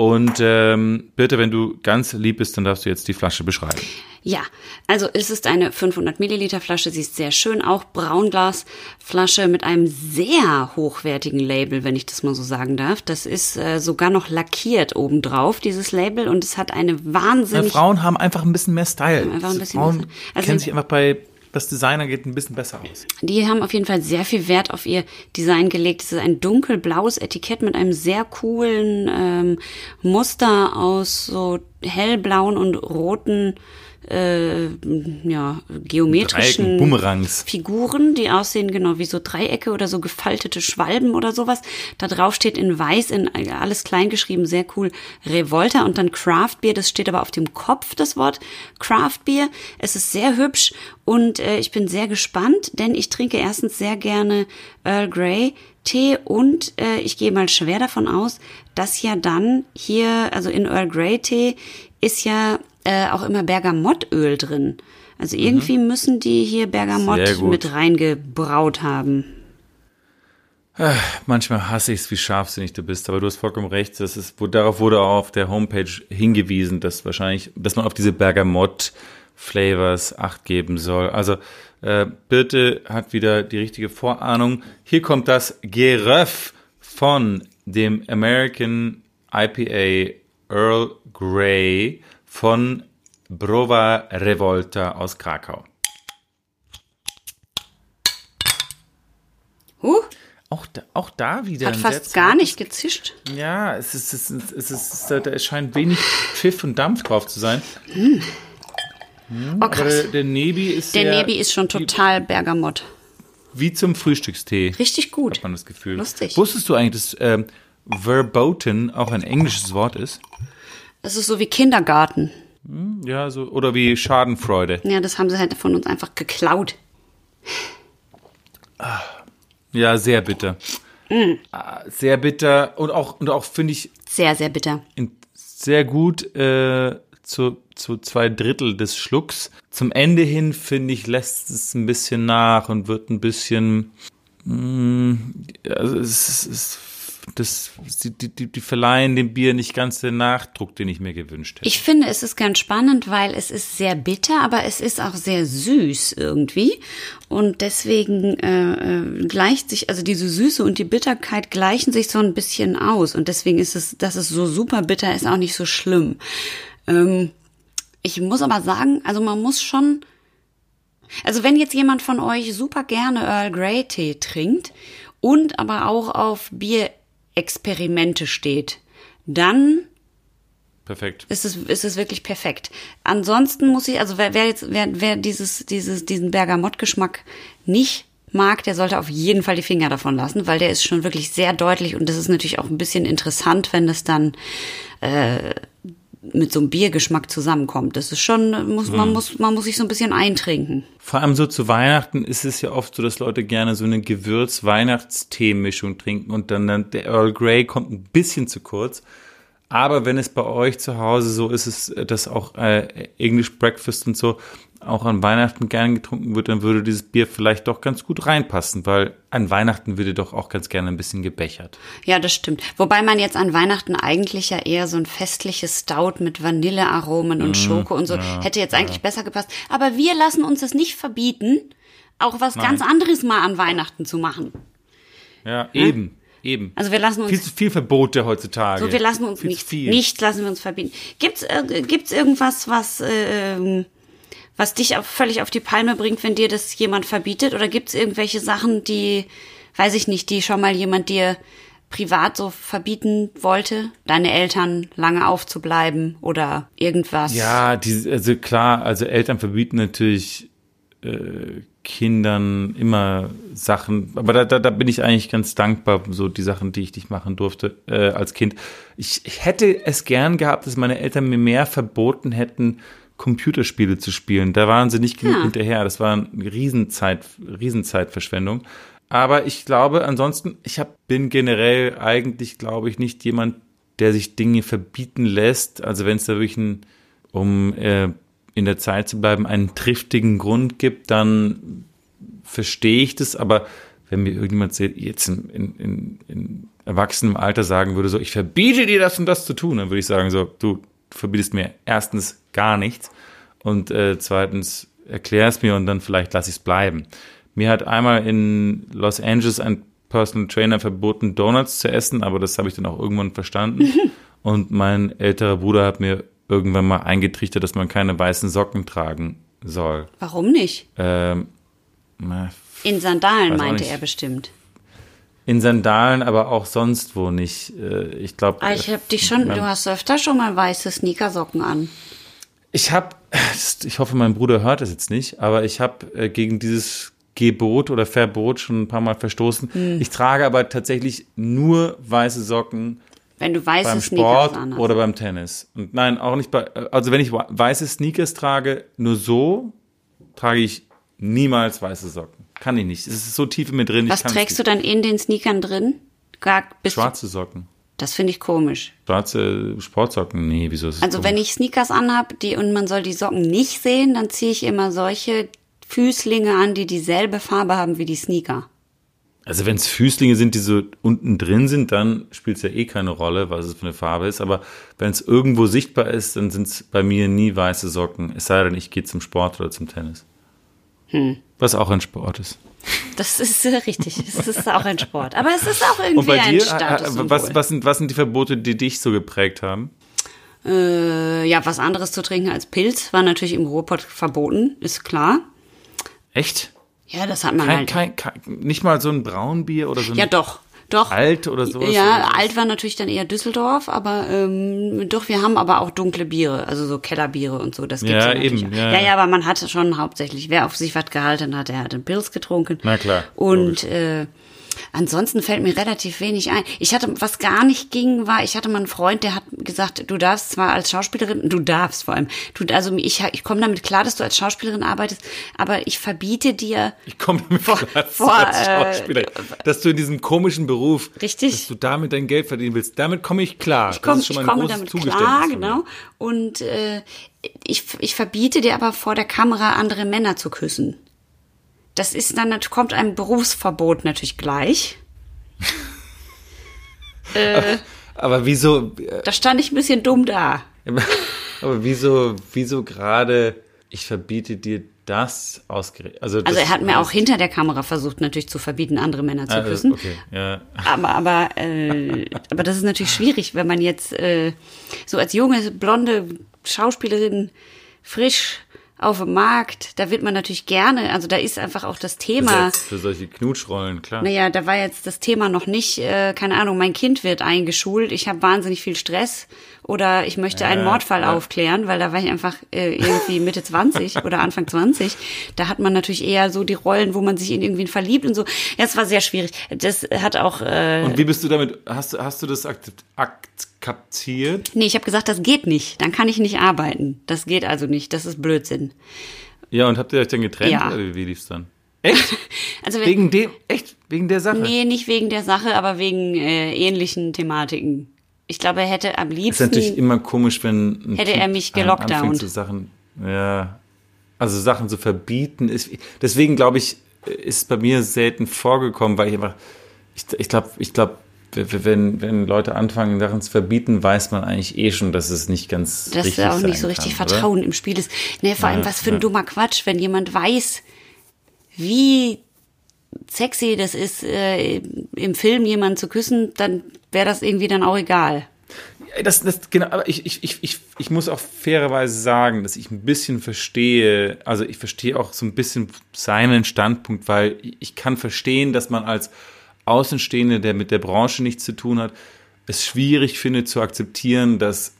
Und ähm, bitte, wenn du ganz lieb bist, dann darfst du jetzt die Flasche beschreiben. Ja, also es ist eine 500 Milliliter Flasche. Sie ist sehr schön, auch Braunglasflasche mit einem sehr hochwertigen Label, wenn ich das mal so sagen darf. Das ist äh, sogar noch lackiert obendrauf, dieses Label, und es hat eine wahnsinnig. Ja, Frauen haben einfach ein bisschen mehr Style. Einfach ein bisschen Frauen mehr. Also- kennen sich einfach bei was Designer geht ein bisschen besser aus. Die haben auf jeden Fall sehr viel Wert auf ihr Design gelegt. Es ist ein dunkelblaues Etikett mit einem sehr coolen ähm, Muster aus so hellblauen und roten äh, ja, geometrischen Dreiecken, Bumerangs. Figuren, die aussehen genau wie so Dreiecke oder so gefaltete Schwalben oder sowas. Da drauf steht in weiß, in alles klein geschrieben, sehr cool, Revolta und dann Craft Beer. Das steht aber auf dem Kopf, das Wort Craft Beer. Es ist sehr hübsch und äh, ich bin sehr gespannt, denn ich trinke erstens sehr gerne Earl Grey Tee und äh, ich gehe mal schwer davon aus, dass ja dann hier, also in Earl Grey Tee ist ja äh, auch immer Bergamottöl drin. Also irgendwie müssen die hier Mhm. Bergamott mit reingebraut haben. Manchmal hasse ich es, wie scharfsinnig du bist, aber du hast vollkommen recht. Das ist, wo, darauf wurde auch auf der Homepage hingewiesen, dass wahrscheinlich, dass man auf diese Bergamott-Flavors Acht geben soll. Also äh, Birte hat wieder die richtige Vorahnung. Hier kommt das Geröff von dem American IPA Earl Grey von Brova Revolta aus Krakau. Huh, Auch da, auch da wieder hat fast gar nicht gezischt. Ja, es ist, es ist, es ist, es scheint wenig Pfiff und Dampf drauf zu sein. Oh, Aber krass. der, der Nebi ist Der Nebi ist schon total Bergamott. wie zum Frühstückstee, Richtig gut. hat man das Gefühl. Lustig. Wusstest du eigentlich, dass ähm, Verboten auch ein englisches Wort ist? Das ist so wie Kindergarten. Ja, so, oder wie Schadenfreude. Ja, das haben sie halt von uns einfach geklaut. Ja, sehr bitter. Mm. Ah, Sehr bitter und auch, und auch finde ich Sehr, sehr bitter. sehr gut äh, zu, zu zwei Drittel des Schlucks. Zum Ende hin, finde ich, lässt es ein bisschen nach und wird ein bisschen. Mh, also es, es, das, die, die, die verleihen dem Bier nicht ganz den Nachdruck, den ich mir gewünscht hätte. Ich finde, es ist ganz spannend, weil es ist sehr bitter, aber es ist auch sehr süß irgendwie. Und deswegen äh, äh, gleicht sich, also diese Süße und die Bitterkeit gleichen sich so ein bisschen aus. Und deswegen ist es, dass es so super bitter ist, auch nicht so schlimm. Ähm, ich muss aber sagen, also man muss schon. Also wenn jetzt jemand von euch super gerne Earl Grey Tee trinkt und aber auch auf Bierexperimente steht, dann Perfekt. ist es, ist es wirklich perfekt. Ansonsten muss ich, also wer, wer jetzt, wer, wer dieses, dieses, diesen Bergamottgeschmack nicht mag, der sollte auf jeden Fall die Finger davon lassen, weil der ist schon wirklich sehr deutlich und das ist natürlich auch ein bisschen interessant, wenn das dann äh, mit so einem Biergeschmack zusammenkommt. Das ist schon, muss, man muss, man muss sich so ein bisschen eintrinken. Vor allem so zu Weihnachten ist es ja oft so, dass Leute gerne so eine Gewürz-Weihnachtstee-Mischung trinken und dann, dann der Earl Grey kommt ein bisschen zu kurz. Aber wenn es bei euch zu Hause so ist, es, dass auch äh, English Breakfast und so auch an Weihnachten gern getrunken wird, dann würde dieses Bier vielleicht doch ganz gut reinpassen, weil an Weihnachten würde doch auch ganz gerne ein bisschen gebechert. Ja, das stimmt. Wobei man jetzt an Weihnachten eigentlich ja eher so ein festliches Stout mit Vanillearomen und Schoko und so hätte jetzt eigentlich besser gepasst. Aber wir lassen uns das nicht verbieten, auch was ganz anderes mal an Weihnachten zu machen. Ja, eben, eben. Also wir lassen uns viel zu viel Verbote heutzutage. so, wir lassen uns viel nichts, nichts lassen wir uns verbieten. Gibt's äh, gibt's irgendwas, was ähm, was dich auch völlig auf die Palme bringt, wenn dir das jemand verbietet? Oder gibt's irgendwelche Sachen, die, weiß ich nicht, die schon mal jemand dir privat so verbieten wollte? Deine Eltern lange aufzubleiben oder irgendwas? Ja, die, also klar, also Eltern verbieten natürlich äh, Kindern immer Sachen, aber da, da, da bin ich eigentlich ganz dankbar, so die Sachen, die ich nicht machen durfte äh, als Kind. Ich, ich hätte es gern gehabt, dass meine Eltern mir mehr verboten hätten, Computerspiele zu spielen. Da waren sie nicht genug Ja. hinterher. Das war eine Riesenzeit, Riesenzeitverschwendung. Aber ich glaube, ansonsten, ich hab, bin generell eigentlich, glaube ich, nicht jemand, der sich Dinge verbieten lässt. Also wenn es da wirklich ein, um äh, in der Zeit zu bleiben, einen triftigen Grund gibt, dann verstehe ich das. Aber wenn mir irgendjemand jetzt in, in, in, in erwachsenem Alter sagen würde, so, ich verbiete dir das und das zu tun, dann würde ich sagen, so, du verbietest mir erstens gar nichts und äh, zweitens erklär es mir und dann vielleicht lasse ich es bleiben. Mir hat einmal in Los Angeles ein Personal Trainer verboten, Donuts zu essen, aber das habe ich dann auch irgendwann verstanden. und mein älterer Bruder hat mir irgendwann mal eingetrichtert, dass man keine weißen Socken tragen soll. Warum nicht? Ähm, in Sandalen meinte er bestimmt. In Sandalen, aber auch sonst wo nicht. Äh, ich glaube. Ah, ich habe dich schon. Du hast öfter schon mal weiße Sneakersocken an. Ich habe, ich hoffe, mein Bruder hört es jetzt nicht, aber ich habe äh, gegen dieses Gebot oder Verbot schon ein paar Mal verstoßen. Hm. Ich trage aber tatsächlich nur weiße Socken. Wenn du weiße beim Sport oder beim Tennis. Und nein, auch nicht bei, also wenn ich weiße Sneakers trage, nur so trage ich niemals weiße Socken. Kann ich nicht. Es ist so tief in mir drin. Was trägst du dann in den Sneakern drin? Gar, Schwarze Socken. Das finde ich komisch. Schwarze Sportsocken? Nee, wieso ist das Also komisch? wenn ich Sneakers anhab, die und man soll die Socken nicht sehen, dann ziehe ich immer solche Füßlinge an, die dieselbe Farbe haben wie die Sneaker. Also wenn es Füßlinge sind, die so unten drin sind, dann spielt es ja eh keine Rolle, was es für eine Farbe ist. Aber wenn es irgendwo sichtbar ist, dann sind es bei mir nie weiße Socken. Es sei denn, ich gehe zum Sport oder zum Tennis. Hm. Was auch ein Sport ist. Das ist äh, richtig. Es ist auch ein Sport. Aber es ist auch irgendwie Und bei dir, ein Status. Was, was, sind, was sind die Verbote, die dich so geprägt haben? Äh, ja, was anderes zu trinken als Pilz war natürlich im Ruhrpott verboten, ist klar. Echt? Ja, das hat man kein, halt. Kein, kein, nicht mal so ein Braunbier oder so ein. Ja, doch. Doch. Alt oder sowas? Ja, oder alt war natürlich dann eher Düsseldorf, aber ähm, doch, wir haben aber auch dunkle Biere, also so Kellerbiere und so. Das gibt's ja, ja eben. Ja, ja, ja, aber man hatte schon hauptsächlich, wer auf sich was gehalten hat, der hat einen Pilz getrunken. Na klar. Und äh, Ansonsten fällt mir relativ wenig ein. Ich hatte, was gar nicht ging, war, ich hatte mal einen Freund, der hat gesagt, du darfst zwar als Schauspielerin, du darfst vor allem, du, also ich, ich komme damit klar, dass du als Schauspielerin arbeitest, aber ich verbiete dir. Ich komme damit vor, klar, vor, als Schauspieler, äh, dass du in diesem komischen Beruf, richtig, dass du damit dein Geld verdienen willst. Damit komme ich klar. Ich, komm, ich komme damit klar, genau. Und äh, ich, ich verbiete dir aber vor der Kamera andere Männer zu küssen. Das ist dann, kommt einem Berufsverbot natürlich gleich. äh, aber wieso? Äh, da stand ich ein bisschen dumm da. Aber wieso, wieso gerade, ich verbiete dir das ausgerechnet? Also, also er hat mir auch hinter der Kamera versucht, natürlich zu verbieten, andere Männer zu ah, küssen. Okay, ja. Aber, aber, äh, aber das ist natürlich schwierig, wenn man jetzt äh, so als junge, blonde Schauspielerin frisch auf dem Markt, da wird man natürlich gerne, also da ist einfach auch das Thema. Besetzt für solche Knutschrollen, klar. Naja, da war jetzt das Thema noch nicht, äh, keine Ahnung, mein Kind wird eingeschult, ich habe wahnsinnig viel Stress oder ich möchte ja, einen Mordfall ja. aufklären, weil da war ich einfach äh, irgendwie Mitte 20 oder Anfang 20. Da hat man natürlich eher so die Rollen, wo man sich in irgendwen verliebt und so. Ja, es war sehr schwierig. Das hat auch. Äh, und wie bist du damit? Hast, hast du das akzeptiert? Nee, ich habe gesagt, das geht nicht. Dann kann ich nicht arbeiten. Das geht also nicht. Das ist Blödsinn. Ja, und habt ihr euch dann getrennt? Ja. Oder wie lief's dann? Echt? Also wegen dem, echt? Wegen der Sache? Nee, nicht wegen der Sache, aber wegen äh, ähnlichen Thematiken. Ich glaube, er hätte am liebsten. Ist natürlich immer komisch, wenn hätte er mich gelockdownt. Zu Sachen, ja, also Sachen zu verbieten. Ist, deswegen glaube ich, ist bei mir selten vorgekommen, weil ich einfach, ich, ich glaube, ich glaube, wenn, wenn Leute anfangen, Sachen zu verbieten, weiß man eigentlich eh schon, dass es nicht ganz dass richtig ist. Dass auch nicht so kann, richtig oder? Vertrauen im Spiel ist. Nee, vor allem, was für ein ja. dummer Quatsch, wenn jemand weiß, wie sexy das ist, äh, im Film jemanden zu küssen, dann wäre das irgendwie dann auch egal. Das, das, genau, aber ich, ich, ich, ich muss auch fairerweise sagen, dass ich ein bisschen verstehe, also ich verstehe auch so ein bisschen seinen Standpunkt, weil ich kann verstehen, dass man als Außenstehende, der mit der Branche nichts zu tun hat, es schwierig findet zu akzeptieren, dass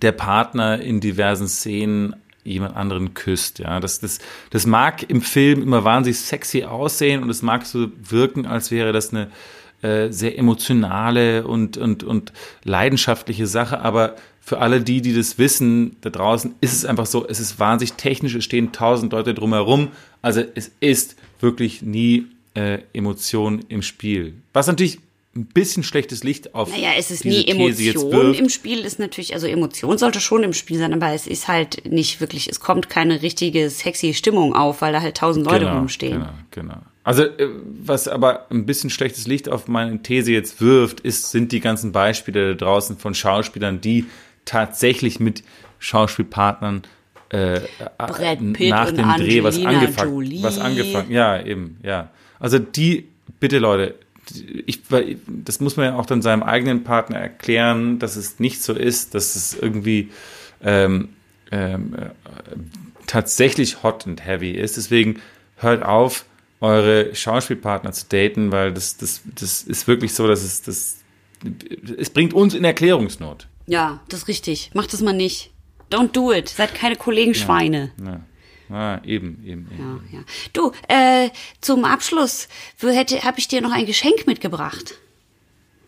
der Partner in diversen Szenen jemand anderen küsst. Ja, das, das, das mag im Film immer wahnsinnig sexy aussehen und es mag so wirken, als wäre das eine äh, sehr emotionale und, und, und leidenschaftliche Sache, aber für alle die, die das wissen, da draußen ist es einfach so, es ist wahnsinnig technisch, es stehen tausend Leute drumherum, also es ist wirklich nie äh, Emotion im Spiel. Was natürlich ein bisschen schlechtes Licht auf Naja, es ist nie Emotion im Spiel, ist natürlich, also Emotion sollte schon im Spiel sein, aber es ist halt nicht wirklich, es kommt keine richtige sexy Stimmung auf, weil da halt tausend Leute genau, rumstehen. Genau, genau. Also, äh, was aber ein bisschen schlechtes Licht auf meine These jetzt wirft, ist, sind die ganzen Beispiele da draußen von Schauspielern, die tatsächlich mit Schauspielpartnern äh, Pitt nach dem Dreh was angefangen, was angefangen, ja, eben, ja. Also die, bitte Leute, ich, das muss man ja auch dann seinem eigenen Partner erklären, dass es nicht so ist, dass es irgendwie ähm, ähm, äh, tatsächlich hot and heavy ist. Deswegen hört auf, eure Schauspielpartner zu daten, weil das, das, das ist wirklich so, dass es das, es bringt uns in Erklärungsnot. Ja, das ist richtig. Macht das mal nicht. Don't do it. Seid keine Kollegen Schweine. Ja. Ah, eben, eben, eben. Ja, ja. Du, äh, zum Abschluss habe ich dir noch ein Geschenk mitgebracht.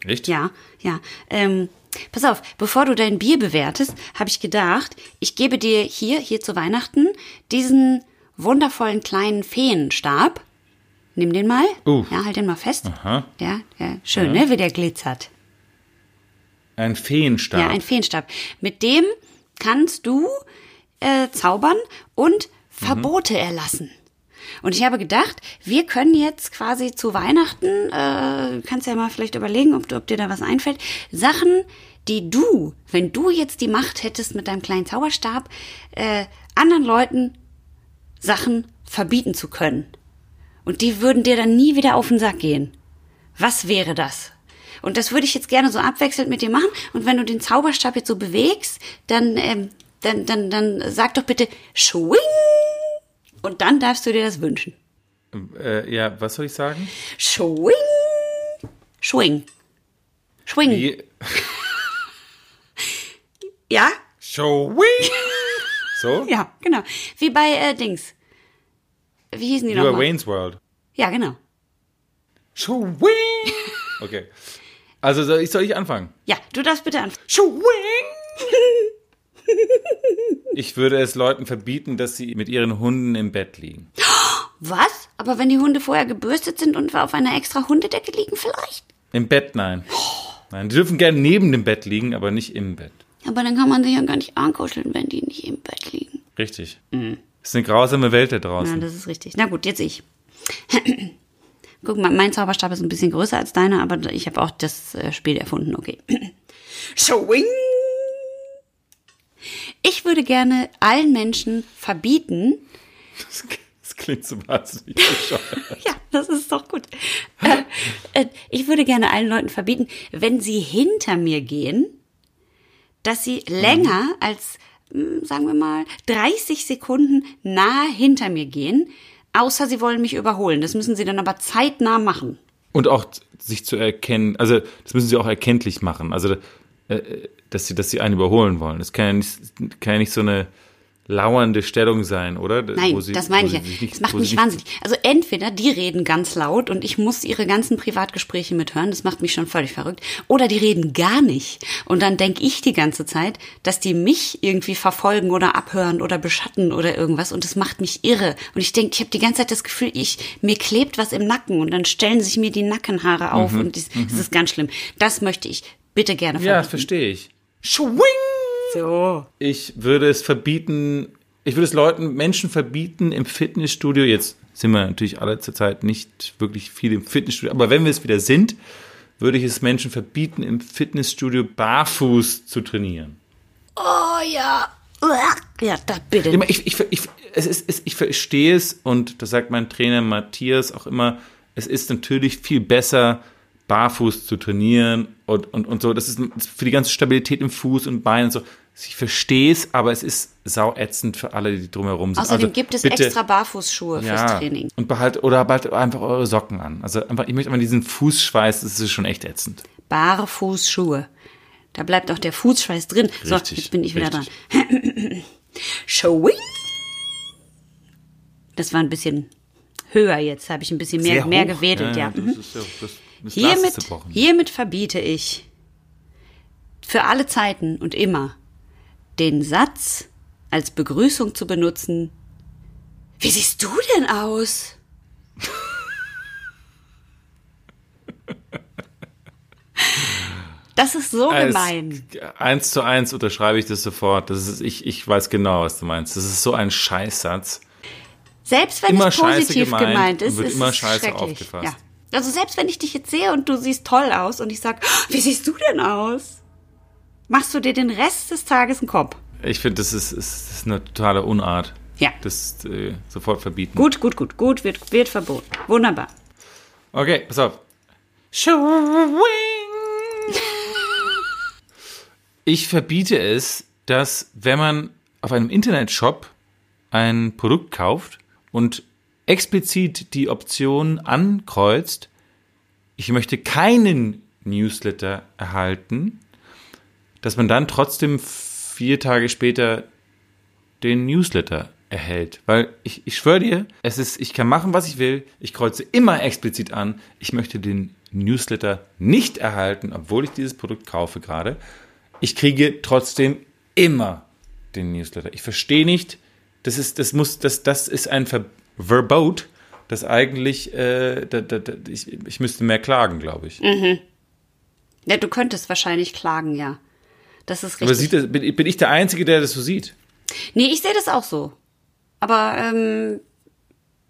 Echt? Ja, ja. Ähm, pass auf, bevor du dein Bier bewertest, habe ich gedacht, ich gebe dir hier, hier zu Weihnachten, diesen wundervollen kleinen Feenstab. Nimm den mal. Uh. Ja, halt den mal fest. Aha. Ja, ja schön, ne, wie der glitzert. Ein Feenstab. Ja, ein Feenstab. Mit dem kannst du äh, zaubern und Verbote erlassen. Und ich habe gedacht, wir können jetzt quasi zu Weihnachten, äh, kannst ja mal vielleicht überlegen, ob, du, ob dir da was einfällt, Sachen, die du, wenn du jetzt die Macht hättest mit deinem kleinen Zauberstab, äh, anderen Leuten Sachen verbieten zu können. Und die würden dir dann nie wieder auf den Sack gehen. Was wäre das? Und das würde ich jetzt gerne so abwechselnd mit dir machen. Und wenn du den Zauberstab jetzt so bewegst, dann, ähm, dann, dann, dann sag doch bitte Schwing! Und dann darfst du dir das wünschen. Äh, ja, was soll ich sagen? Schwing! Schwing. Schwing. Wie? Ja? Showing! So? Ja, genau. Wie bei äh, Dings. Wie hießen die Wie bei nochmal? Wayne's World. Ja, genau. Showing! Okay. Also soll ich, soll ich anfangen? Ja, du darfst bitte anfangen. Showing! Ich würde es Leuten verbieten, dass sie mit ihren Hunden im Bett liegen. Was? Aber wenn die Hunde vorher gebürstet sind und wir auf einer extra Hundedecke liegen vielleicht? Im Bett, nein. Nein, die dürfen gerne neben dem Bett liegen, aber nicht im Bett. Aber dann kann man sich ja gar nicht ankuscheln, wenn die nicht im Bett liegen. Richtig. Es ist eine grausame Welt da Ja, draußen. das ist richtig. Na gut, jetzt ich. Guck mal, mein Zauberstab ist ein bisschen größer als deiner, aber ich habe auch das äh, Spiel erfunden, okay. Schwing! Ich würde gerne allen Menschen verbieten, Das, das klingt so wahnsinnig bescheuert. ja, das ist doch gut. Äh, äh, ich würde gerne allen Leuten verbieten, wenn sie hinter mir gehen, dass sie länger als, mh, sagen wir mal, 30 Sekunden nah hinter mir gehen, außer sie wollen mich überholen. Das müssen sie dann aber zeitnah machen. Und auch sich zu erkennen, also das müssen sie auch erkenntlich machen. Also, äh, dass sie, dass sie einen überholen wollen. Das kann ja nicht, kann ja nicht so eine lauernde Stellung sein, oder? Nein, sie- das meine ich ja. sich Das macht mich wahnsinnig. Also entweder die reden ganz laut und ich muss ihre ganzen Privatgespräche mithören, das macht mich schon völlig verrückt. Oder die reden gar nicht. Und dann denke ich die ganze Zeit, dass die mich irgendwie verfolgen oder abhören oder beschatten oder irgendwas und das macht mich irre. Und ich denke, ich habe die ganze Zeit das Gefühl, ich, mir klebt was im Nacken und dann stellen sich mir die Nackenhaare auf Mhm, und das, das ist ganz schlimm. Das möchte ich bitte gerne Ja, das verbieten. verstehe ich. Schwing! So. Ich würde es verbieten, ich würde es Leuten, Menschen verbieten im Fitnessstudio. Jetzt sind wir natürlich alle zurzeit nicht wirklich viel im Fitnessstudio, aber wenn wir es wieder sind, würde ich es Menschen verbieten, im Fitnessstudio barfuß zu trainieren. Oh ja. Ja, da bitte. Ich, ich, ich, es ist, es, ich verstehe es und das sagt mein Trainer Matthias auch immer, es ist natürlich viel besser, barfuß zu trainieren und, und, und so. Das ist für die ganze Stabilität im Fuß und Bein und so. Ich verstehe es, aber es ist sauätzend für alle, die drumherum sind. Außerdem Also gibt es bitte- extra Barfußschuhe fürs ja, Training. Und behalt, oder behalt einfach eure Socken an. Also einfach, ich möchte mal diesen Fußschweiß, das ist schon echt ätzend. Barfußschuhe. Da bleibt auch der Fußschweiß drin. So, Richtig, jetzt bin ich wieder richtig. dran. Schwing. Das war ein bisschen höher jetzt, habe ich ein bisschen mehr, mehr gewedelt, ja. das Mhm. ist ja das, Hiermit, hiermit verbiete ich für alle Zeiten und immer den Satz als Begrüßung zu benutzen. Wie siehst du denn aus? Das ist so Als- gemein. Eins zu eins unterschreibe ich das sofort. Das ist, ich, ich weiß genau, was du meinst. Das ist so ein Scheißsatz. Selbst wenn immer es positiv gemeint gemeint, ist, wird ist immer es scheiße aufgefasst. Ja. Also selbst wenn ich dich jetzt sehe und du siehst toll aus und ich sag, "Oh, wie siehst du denn aus? Machst du dir den Rest des Tages einen Kopf? Ich finde, das ist, ist, ist eine totale Unart. Ja. Das äh, sofort verbieten. Gut, gut, gut, gut, wird, wird verboten. Wunderbar. Okay, pass auf. Showing. Ich verbiete es, dass wenn man auf einem Internetshop ein Produkt kauft und explizit die Option ankreuzt, ich möchte keinen Newsletter erhalten, dass man dann trotzdem vier Tage später den Newsletter erhält. Weil ich, ich schwöre dir, es ist, ich kann machen, was ich will. Ich kreuze immer explizit an. Ich möchte den Newsletter nicht erhalten, obwohl ich dieses Produkt kaufe gerade. Ich kriege trotzdem immer den Newsletter. Ich verstehe nicht, das ist, das muss, das, das ist ein Ver Verbot, das eigentlich, äh, da, da, da, ich, ich müsste mehr klagen, glaube ich. Ja, du könntest wahrscheinlich klagen, ja. Das ist richtig. Aber sieht das, bin, bin ich der Einzige, der das so sieht? Nee, ich sehe das auch so. Aber ähm,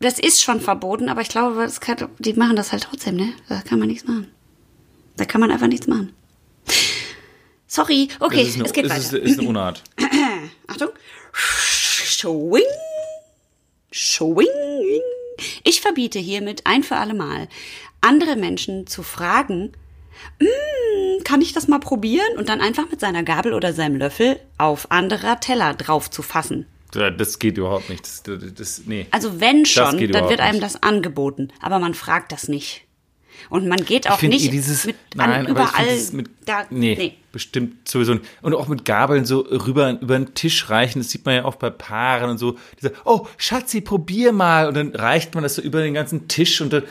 das ist schon verboten, aber ich glaube, das kann, die machen das halt trotzdem, ne? Da kann man nichts machen. Da kann man einfach nichts machen. Sorry, okay, eine, es geht das weiter. Ist, ist eine Unart. Achtung. Schwing. Schwing. Ich verbiete hiermit ein für alle Mal, andere Menschen zu fragen, "Mm, kann ich das mal probieren? Und dann einfach mit seiner Gabel oder seinem Löffel auf anderer Teller drauf zu fassen. Das geht überhaupt nicht. Das, das, nee. Also wenn schon, dann wird einem nicht. das angeboten, aber man fragt das nicht. Und man geht auch nicht dieses, mit nein, an, überall das mit, da, nee, nee. bestimmt sowieso nicht. Und auch mit Gabeln so rüber über den Tisch reichen, das sieht man ja auch bei Paaren und so. Dieser, oh, Schatzi, probier mal. Und dann reicht man das so über den ganzen Tisch und dann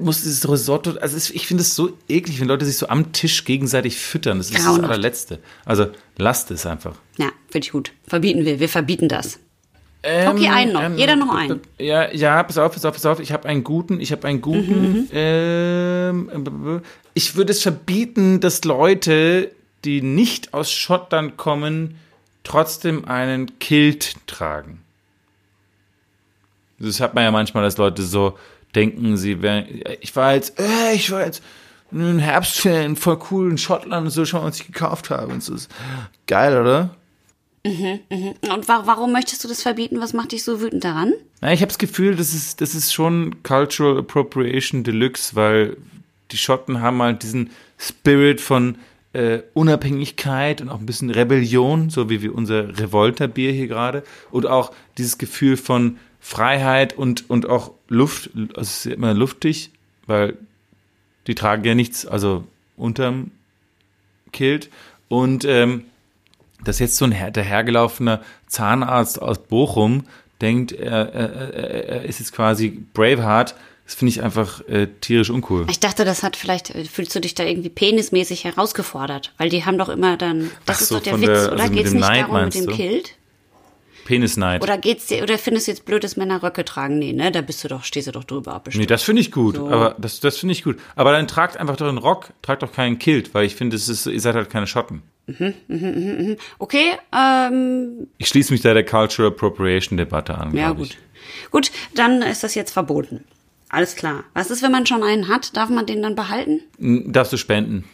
muss dieses Risotto, also es- ich finde es so eklig, wenn Leute sich so am Tisch gegenseitig füttern. Das ist das Grauenhaft. allerletzte. Also lasst es einfach. Ja, finde ich gut. Verbieten wir, wir verbieten das. Okay, einen noch. Jeder noch einen. Ja, ja, pass auf, pass auf, pass auf. Ich habe einen guten, ich habe einen guten. Ähm, b- b- ich würde es verbieten, dass Leute, die nicht aus Schottland kommen, trotzdem einen Kilt tragen. Das hat man ja manchmal, dass Leute so denken, sie wären. Ich war jetzt, äh, ich war jetzt in den Herbstferien voll cool in Schottland und so, schon was ich gekauft habe. Und so ist geil, oder? Und wa warum möchtest du das verbieten? Was macht dich so wütend daran? Ja, ich habe das Gefühl, das ist, das ist schon Cultural Appropriation Deluxe, weil die Schotten haben halt diesen Spirit von äh, Unabhängigkeit und auch ein bisschen Rebellion, so wie wir unser Revolter-Bier hier gerade. Und auch dieses Gefühl von Freiheit und, und auch Luft, also es ist immer luftig, weil die tragen ja nichts, also unterm Kilt. Und ähm, dass jetzt so ein her dahergelaufener Zahnarzt aus Bochum denkt, er, er, er, ist jetzt quasi Braveheart, das finde ich einfach äh, tierisch uncool. Ich dachte, das hat vielleicht, äh, fühlst du dich da irgendwie penismäßig herausgefordert? Weil die haben doch immer dann, das Ach ist so, doch der Witz, der- oder? also Geht's dem nicht Neid darum mit dem du? Kilt? Penisneid. Oder geht's dir, oder findest du jetzt blöd, dass Männer Röcke tragen? Nee, ne? Da bist du doch, stehst du doch drüber ab, bestimmt. Nee, das finde ich gut, So. aber das, das finde ich gut. Aber dann tragt einfach doch einen Rock, tragt doch keinen Kilt, weil ich finde, es ist, ihr seid halt keine Schotten. Okay, ähm, Ich schließe mich da der Cultural Appropriation Debatte an. ja gut. Ich. Gut, dann ist das jetzt verboten. Alles klar. Was ist, wenn man schon einen hat? Darf man den dann behalten? N- Darfst du spenden?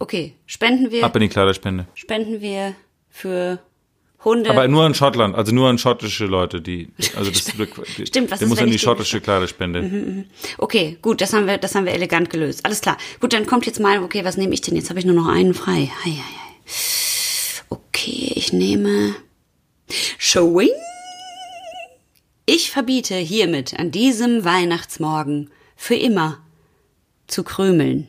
Okay, spenden wir, Ab in die Kleiderspende. spenden wir für Hunde. Aber nur an Schottland, also nur an schottische Leute, die, also das Stimmt, was der ist, muss an die schottische Kleiderspende. Okay, gut, das haben wir, das haben wir elegant gelöst. Alles klar. Gut, dann kommt jetzt mal, okay, was nehme ich denn? Jetzt habe ich nur noch einen frei. Hei, hei, hei. Okay, ich nehme Showing. Ich verbiete hiermit an diesem Weihnachtsmorgen für immer zu krömeln.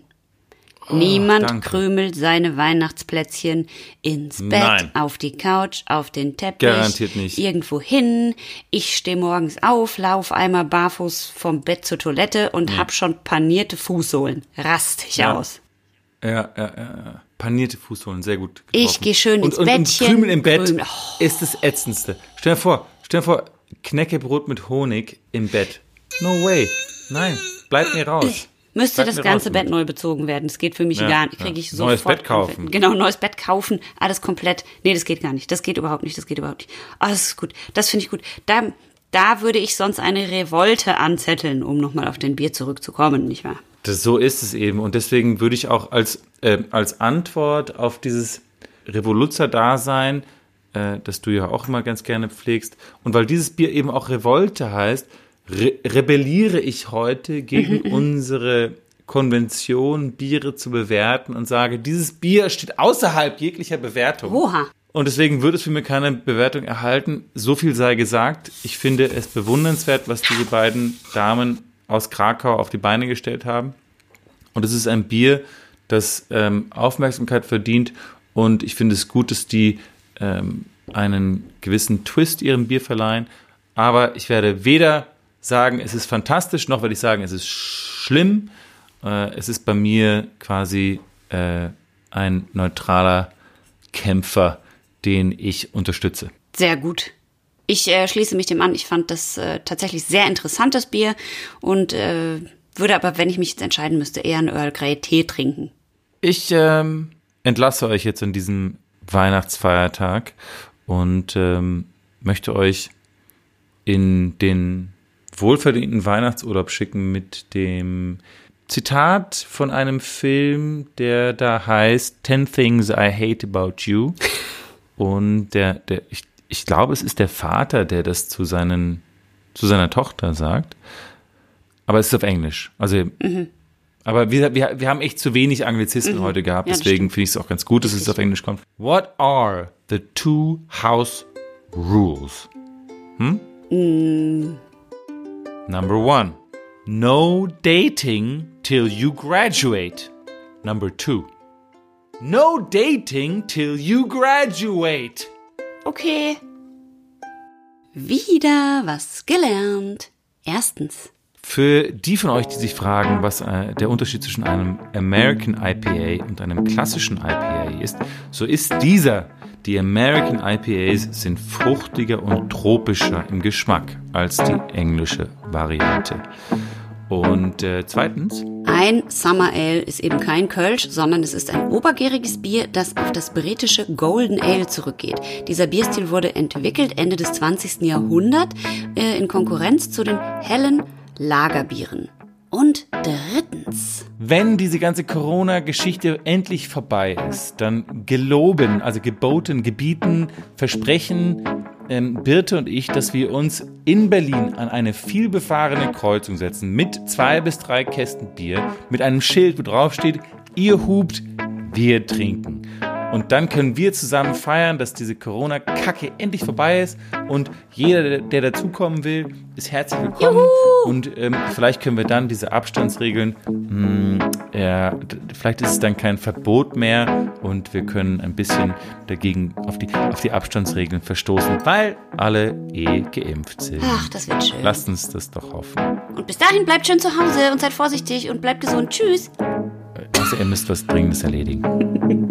Niemand Oh, danke. krümelt seine Weihnachtsplätzchen ins Bett, Nein. auf die Couch, auf den Teppich, Garantiert nicht. irgendwo hin. Ich stehe morgens auf, lauf einmal barfuß vom Bett zur Toilette und hab schon panierte Fußsohlen. Rastig Ja. aus. Ja, ja, ja, ja. Panierte Fußsohlen, sehr gut. Ich getroffen. geh schön ins und, und, Bettchen, Und Krümel im Bett Krümel, oh. ist das Ätzendste. Stell dir vor, stell dir vor, Knäckebrot mit Honig im Bett. No way. Nein, bleib mir raus. Müsste Bleib das ganze raus Bett neu bezogen werden. Das geht für mich Ja, gar nicht. Kriege ich Neues sofort Bett kaufen. Konfetti. Genau, neues Bett kaufen. Alles komplett. Nee, das geht gar nicht. Das geht überhaupt nicht. Das geht überhaupt nicht. Ah, das ist gut. Das finde ich gut. Da, da würde ich sonst eine Revolte anzetteln, um nochmal auf den Bier zurückzukommen, nicht wahr? Das, so ist es eben. Und deswegen würde ich auch als, äh, als Antwort auf dieses Revoluzzer-Dasein, äh, das du ja auch immer ganz gerne pflegst, und weil dieses Bier eben auch Revolte heißt, re rebelliere ich heute gegen unsere Konvention, Biere zu bewerten und sage, dieses Bier steht außerhalb jeglicher Bewertung. Oha. Und deswegen wird es für mich keine Bewertung erhalten. So viel sei gesagt. Ich finde es bewundernswert, was diese beiden Damen aus Krakau auf die Beine gestellt haben. Und es ist ein Bier, das ähm, Aufmerksamkeit verdient. Und ich finde es gut, dass die ähm, einen gewissen Twist ihrem Bier verleihen. Aber ich werde weder sagen, es ist fantastisch, noch werde ich sagen, es ist schlimm. Äh, es ist bei mir quasi äh, ein neutraler Kämpfer den ich unterstütze. Sehr gut. Ich äh, schließe mich dem an. Ich fand das äh, tatsächlich sehr interessantes Bier und äh, würde aber, wenn ich mich jetzt entscheiden müsste, eher einen Earl Grey Tee trinken. Ich ähm, entlasse euch jetzt an diesem Weihnachtsfeiertag und ähm, möchte euch in den wohlverdienten Weihnachtsurlaub schicken mit dem Zitat von einem Film, der da heißt Ten Things I Hate About You. Und der, der, ich, ich glaube, es ist der Vater, der das zu seinen, zu seiner Tochter sagt. Aber es ist auf Englisch. Also, mhm. aber wir, wir, wir haben echt zu wenig Anglizismen mhm. heute gehabt, ja, deswegen finde ich es auch ganz gut, dass es auf Englisch kommt. What are the two house rules? Hm? Mm. Number one. No dating till you graduate. Number two. No dating till you graduate. Okay. Wieder was gelernt. Erstens. Für die von euch, die sich fragen, was äh, der Unterschied zwischen einem American IPA und einem klassischen IPA ist, so ist dieser. Die American IPAs sind fruchtiger und tropischer im Geschmack als die englische Variante. Und äh, zweitens? Ein Summer Ale ist eben kein Kölsch, sondern es ist ein obergäriges Bier, das auf das britische Golden Ale zurückgeht. Dieser Bierstil wurde entwickelt Ende des 20. Jahrhunderts äh, in Konkurrenz zu den hellen Lagerbieren. Und drittens. Wenn diese ganze Corona-Geschichte endlich vorbei ist, dann geloben, also geboten, gebieten, versprechen ähm, Birte und ich, dass wir uns in Berlin an eine vielbefahrene Kreuzung setzen mit zwei bis drei Kästen Bier, mit einem Schild, wo drauf steht, ihr hupt, wir trinken. Und dann können wir zusammen feiern, dass diese Corona-Kacke endlich vorbei ist. Und jeder, der dazukommen will, ist herzlich willkommen. Juhu! Und ähm, vielleicht können wir dann diese Abstandsregeln, mh, hm, ja, vielleicht ist es dann kein Verbot mehr und wir können ein bisschen dagegen auf die, auf die Abstandsregeln verstoßen, weil alle eh geimpft sind. Ach, das wird schön. Lasst uns das doch hoffen. Und bis dahin bleibt schön zu Hause und seid vorsichtig und bleibt gesund. Tschüss. Also ihr müsst was Dringendes erledigen.